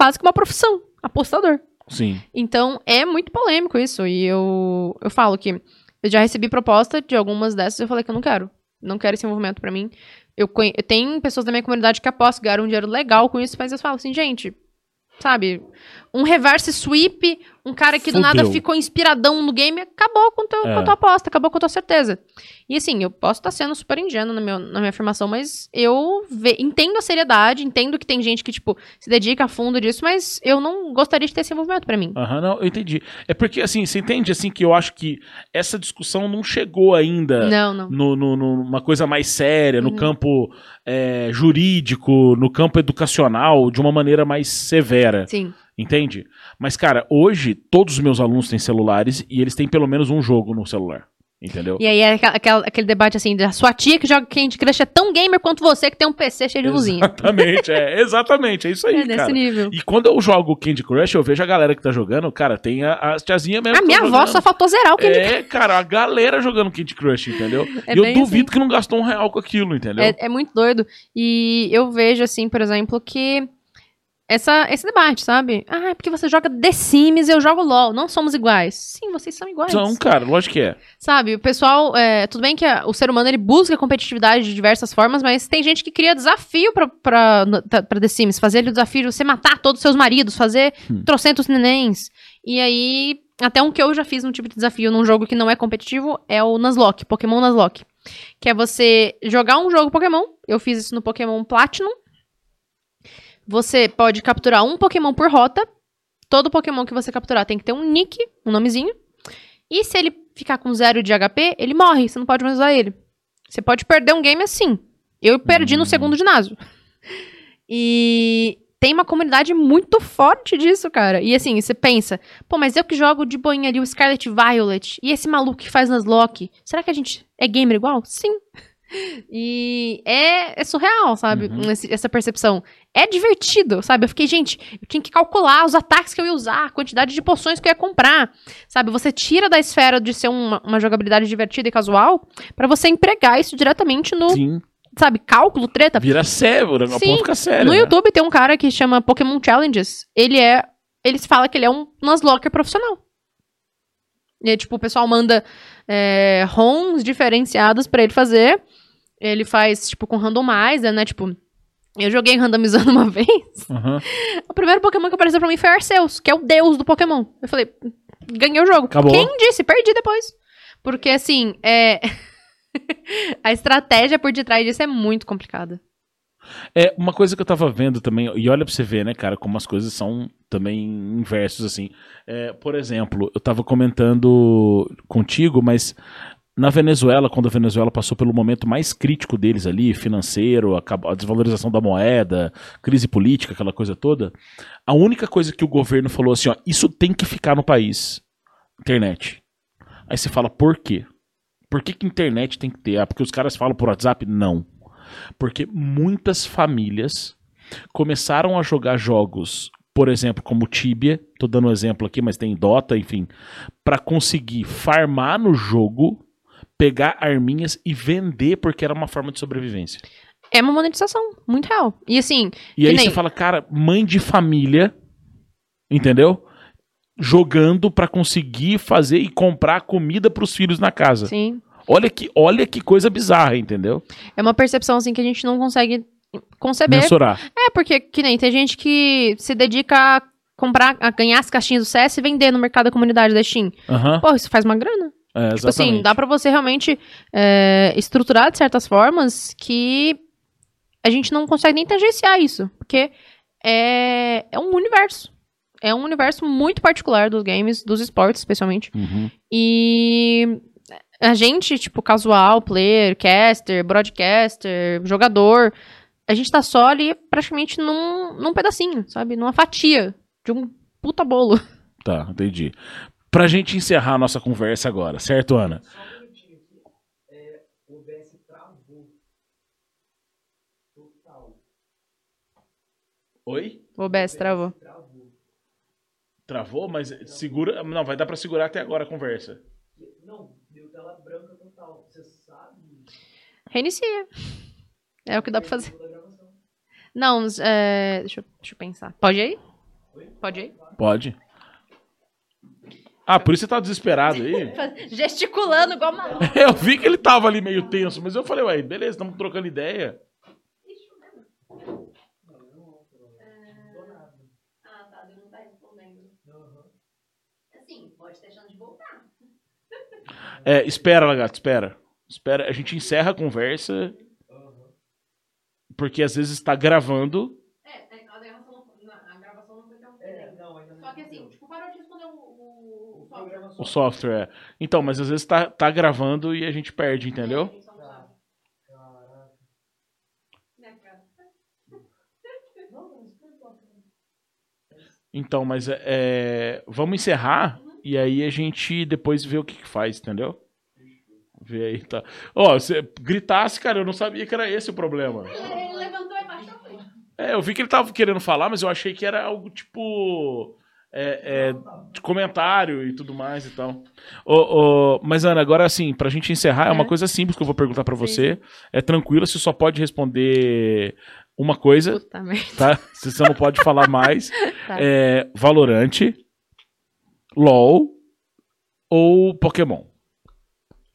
quase que uma profissão, apostador. Sim. Então, é muito polêmico isso. E eu, eu falo que eu já recebi proposta de algumas dessas e eu falei que eu não quero. Não quero esse movimento pra mim. Eu, conhe... eu tenho pessoas da minha comunidade que apostam, ganharam um dinheiro legal com isso, mas eu falo assim, gente, sabe? Um reverse sweep, um cara que do nada Fudeu. ficou inspiradão no game, acabou com, teu, É. com a tua aposta, acabou com a tua certeza. E assim, eu posso estar sendo super ingênuo na, meu- na minha afirmação, mas eu ve- entendo a seriedade, entendo que tem gente que, tipo, se dedica a fundo disso, mas eu não gostaria de ter esse movimento pra mim. Aham, não, eu entendi. É porque, assim, você entende, assim, que eu acho que essa discussão não chegou ainda Não, não. no, no- numa coisa mais séria, no Uhum. campo é, jurídico, no campo educacional, de uma maneira mais severa, Sim. Entende? Mas, cara, hoje todos os meus alunos têm celulares e eles têm pelo menos um jogo no celular, entendeu? E aí é aquela- aquela- aquele debate assim, da sua tia que joga Candy Crush é tão gamer quanto você que tem um PC cheio de luzinha. Exatamente, é, exatamente, é isso aí, É nesse cara. nível. E quando eu jogo Candy Crush, eu vejo a galera que tá jogando, cara, tem a, as tiazinha mesmo. A que minha tá avó só faltou zerar o Candy Crush. É, cara, a galera jogando Candy Crush, entendeu? É e eu duvido que não gastou um real com aquilo, entendeu? É, é muito doido. E eu vejo, assim, por exemplo, que essa, esse debate, sabe? Ah, é porque você joga The Sims e eu jogo LOL. Não somos iguais. Sim, vocês são iguais. São, cara, lógico que é. Sabe, o pessoal, é, tudo bem que a- o ser humano ele busca competitividade de diversas formas, mas tem gente que cria desafio pra, pra, pra The Sims, fazer o desafio de você matar todos os seus maridos, fazer Hum. trocentos nenéns. E aí, até um que eu já fiz um tipo de desafio num jogo que não é competitivo é o Nuzlocke, Pokémon Nuzlocke. Que é você jogar um jogo Pokémon, eu fiz isso no Pokémon Platinum. Você pode capturar um Pokémon por rota. Todo Pokémon que você capturar tem que ter um nick, um nomezinho. E se ele ficar com zero de HP, ele morre. Você não pode mais usar ele. Você pode perder um game assim. Eu perdi no Hum. segundo ginásio. E tem uma comunidade muito forte disso, cara. E assim, você pensa, pô, mas eu que jogo de boinha ali o Scarlet Violet e esse maluco que faz Nuzlocke, será que a gente é gamer igual? Sim. E é, é surreal, sabe? Uhum. Esse- essa percepção. É divertido, sabe? Eu fiquei, gente, eu tinha que calcular os ataques que eu ia usar, a quantidade de poções que eu ia comprar. Sabe? Você tira da esfera de ser uma, uma jogabilidade divertida e casual pra você empregar isso diretamente no, Sim. sabe, cálculo, treta. Vira sério, a Sim, ponto fica sério. No né? YouTube tem um cara que chama Pokémon Challenges. Ele é. Eles falam que ele é um Nuzlocker profissional. E aí, tipo, o pessoal manda é, ROMs diferenciados pra ele fazer. Ele faz, tipo, com randomizer, né? Tipo, eu joguei randomizando uma vez. Aham. O primeiro Pokémon que apareceu pra mim foi Arceus, que é o deus do Pokémon. Eu falei, ganhei o jogo. Acabou. Quem disse? Perdi depois. Porque, assim, é. a estratégia por detrás disso é muito complicada. É, uma coisa que eu tava vendo também, e olha pra você ver, né, cara, como as coisas são também inversos, assim. É, por exemplo, eu tava comentando contigo, mas na Venezuela, quando a Venezuela passou pelo momento mais crítico deles ali, financeiro, a desvalorização da moeda, crise política, aquela coisa toda, a única coisa que o governo falou assim, ó, isso tem que ficar no país, internet. Aí você fala, por quê? Por que, que internet tem que ter? Ah, porque os caras falam por WhatsApp? Não. Porque muitas famílias começaram a jogar jogos, por exemplo, como Tibia, tô dando um exemplo aqui, mas tem Dota, enfim, pra conseguir farmar no jogo, pegar arminhas e vender porque era uma forma de sobrevivência. É uma monetização muito real. E assim, E aí nem- você fala, cara, mãe de família, entendeu? Jogando pra conseguir fazer e comprar comida pros filhos na casa. sim. Olha que, olha que coisa bizarra, entendeu? É uma percepção assim que a gente não consegue conceber. Mensurar. É, porque que nem tem gente que se dedica a comprar, a ganhar as caixinhas do CS e vender no mercado da comunidade da Steam. Aham. Pô, isso faz uma grana. É, Tipo assim, dá pra você realmente é, estruturar de certas formas que a gente não consegue nem tangenciar isso. Porque é, é um universo. É um universo muito particular dos games, dos esportes, especialmente. Uhum. E a gente, tipo, casual, player, caster, broadcaster, jogador, a gente tá só ali praticamente num, num pedacinho, sabe? Numa fatia de um puta bolo. Tá, entendi. Pra gente encerrar a nossa conversa agora, certo, Ana? Só um minutinho aqui. É, o OBS travou. Total. Oi? O OBS travou. Travou. Travou, mas segura. Não, vai dar pra segurar até agora a conversa. Não, deu tela branca total. Você sabe? Reinicia. É o que dá pra fazer. Não, é, deixa, eu, deixa eu pensar. Pode ir? Pode ir? Pode. Ah, por isso você tá desesperado aí? Gesticulando igual maluco. Eu vi que ele tava ali meio tenso, mas eu falei, ué, beleza, estamos trocando ideia. Assim. É, espera, Lagarto, espera. Espera, a gente encerra a conversa, porque às vezes está gravando. É, a gravação não, a gravação não foi tão É, não, ainda não. Só que assim, entendeu. tipo, parou de responder o, o, software. é. Então, mas às vezes tá, tá gravando e a gente perde, entendeu? Então, mas é, é, vamos encerrar e aí a gente depois vê o que, que faz, entendeu? Vê aí, tá. Ó, você gritasse, cara, eu não sabia que era esse o problema. Ele levantou e baixou. É, eu vi que ele tava querendo falar, mas eu achei que era algo tipo. É, é, de comentário e tudo mais e tal. Mas, Ana, agora assim, pra gente encerrar, é uma É. coisa simples que eu vou perguntar pra Sim. você. É tranquilo, você só pode responder uma coisa, Puta tá? Se você não pode falar mais. Tá. É Valorante, LOL ou Pokémon?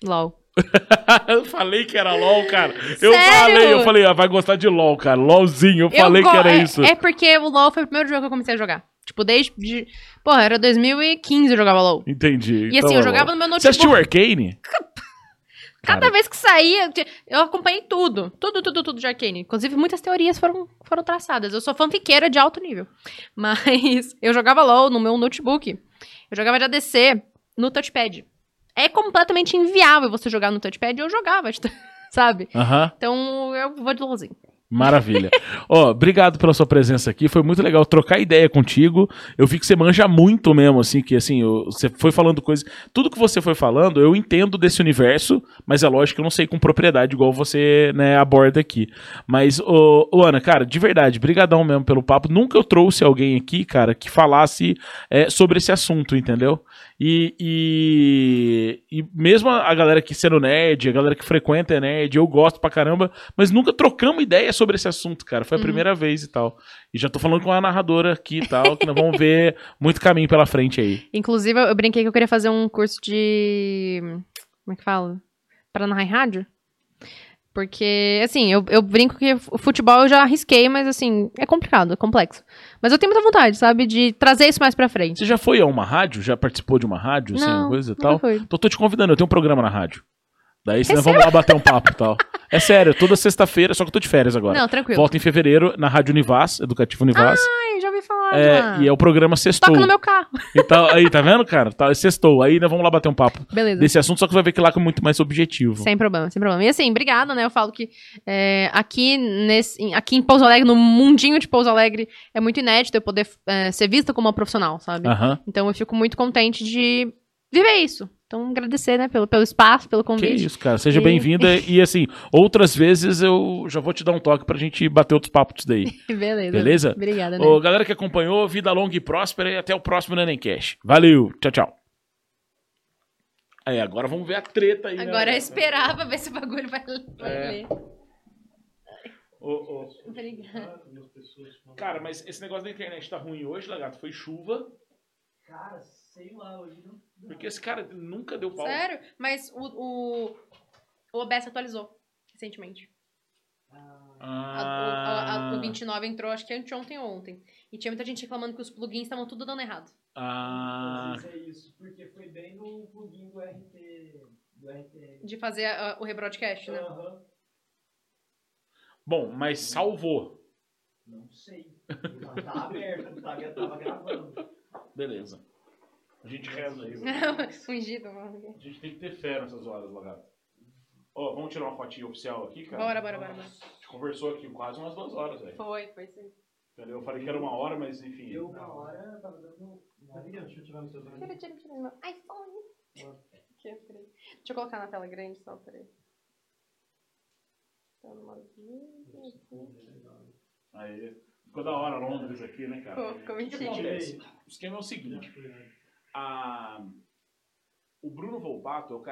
LOL. eu falei que era LOL, cara. Eu Sério? falei, eu falei, ah, vai gostar de LOL, cara. LOLzinho, eu falei go- que era é, isso. É porque o LOL foi o primeiro jogo que eu comecei a jogar. Tipo, desde. De... Porra, era 2015 eu jogava LOL. Entendi. E Então assim, eu é jogava no meu Você assistiu notebook. Arcane? Cada Cara. vez que saía, eu acompanhei tudo. Tudo, tudo, tudo de Arcane. Inclusive, muitas teorias foram, foram traçadas. Eu sou fanfiqueira de alto nível. Mas eu jogava LOL no meu notebook. Eu jogava de ADC no touchpad. É completamente inviável você jogar no touchpad. Eu jogava, sabe? Aham. Então, eu vou de LOLzinho. Maravilha. Ó, obrigado pela sua presença aqui. Foi muito legal trocar ideia contigo. Eu vi que você manja muito mesmo, assim, que assim, eu- você foi falando coisas. Tudo que você foi falando, eu entendo desse universo, mas é lógico que eu não sei com propriedade, igual você, né, aborda aqui. Mas, ô, ô, Ana, cara, de verdade, brigadão mesmo pelo papo. Nunca eu trouxe alguém aqui, cara, que falasse é, sobre esse assunto, entendeu? E, e, e mesmo a galera que sendo nerd, a galera que frequenta é nerd, eu gosto pra caramba, mas nunca trocamos ideia sobre esse assunto, cara. Foi a Uhum. primeira vez e tal. E já tô falando com a narradora aqui e tal, que nós vamos ver muito caminho pela frente aí. Inclusive, eu brinquei que eu queria fazer um curso de. Como é que fala? Para narrar em rádio. Porque, assim, eu, eu brinco que o futebol eu já arrisquei, mas, assim, é complicado, é complexo. Mas eu tenho muita vontade, sabe, de trazer isso mais pra frente. Você já foi a uma rádio? Já participou de uma rádio, assim, Não, coisa e tal? fui. Então tô te convidando, eu tenho um programa na rádio. Daí É vamos lá bater um papo e tal. É sério, toda sexta-feira, só que eu tô de férias agora. Não, tranquilo. Volta em fevereiro na Rádio Univaz, Educativo Univaz. Falar. É, e é o programa Sextou. Toca no meu carro. Então, aí, tá vendo, cara? Tá, sextou. Aí nós vamos lá bater um papo Beleza. desse assunto, só que você vai ver que lá é muito mais objetivo. Sem problema, sem problema. E assim, obrigada, né? Eu falo que é, aqui, nesse, em- aqui em Pouso Alegre, no mundinho de Pouso Alegre, é muito inédito eu poder é, ser vista como uma profissional, sabe? Então eu fico muito contente de viver isso. Então, agradecer, né, pelo, pelo espaço, pelo Que convite. isso, cara. Seja E- bem-vinda. E assim, outras vezes eu já vou te dar um toque pra gente bater outros papos disso daí. Beleza. Beleza? Obrigada, né? Ô, galera que acompanhou, vida longa e próspera e até o próximo Nenemcast. Valeu, tchau, tchau. Aí, agora vamos ver a treta aí, né? Agora é esperar pra ver se o bagulho vai, vai É. ler. Ô, ô, Obrigada. Cara, mas esse negócio da internet tá ruim hoje, Lagarto. Foi chuva. Cara, sei lá, hoje não. Porque esse cara nunca deu pau. Sério? Mas o, o, o OBS atualizou recentemente. Ah, A- o, a- Ah, o 29 entrou, acho que anteontem ou ontem. E tinha muita gente reclamando que os plugins estavam tudo dando errado. ah, vezes é isso, porque foi bem no plugin do RT. Do RT. De fazer a- o rebroadcast, né? Aham. Bom, mas salvou. Não sei. Tá, tá aberto, tá, tava gravando. Beleza. A gente reza aí. Fingido, mano. A gente tem que ter fé nessas horas, Lagarto. Ó, vamos tirar uma fotinha oficial aqui, cara? Bora, bora, bora, bora. A gente conversou aqui quase umas duas horas, velho. Foi, foi sim. Entendeu? Eu falei que era uma hora, mas enfim. Deu uma hora, tava dando. Deixa eu tirar no seu Tira, tira, tira. meu iPhone. Aqui, peraí. Deixa eu colocar na tela grande só, peraí. Tá. Aí, ficou da hora Londres aqui, né, cara? Ficou, ficou acontece? O esquema é o seguinte. A... O Bruno Volpato é o cara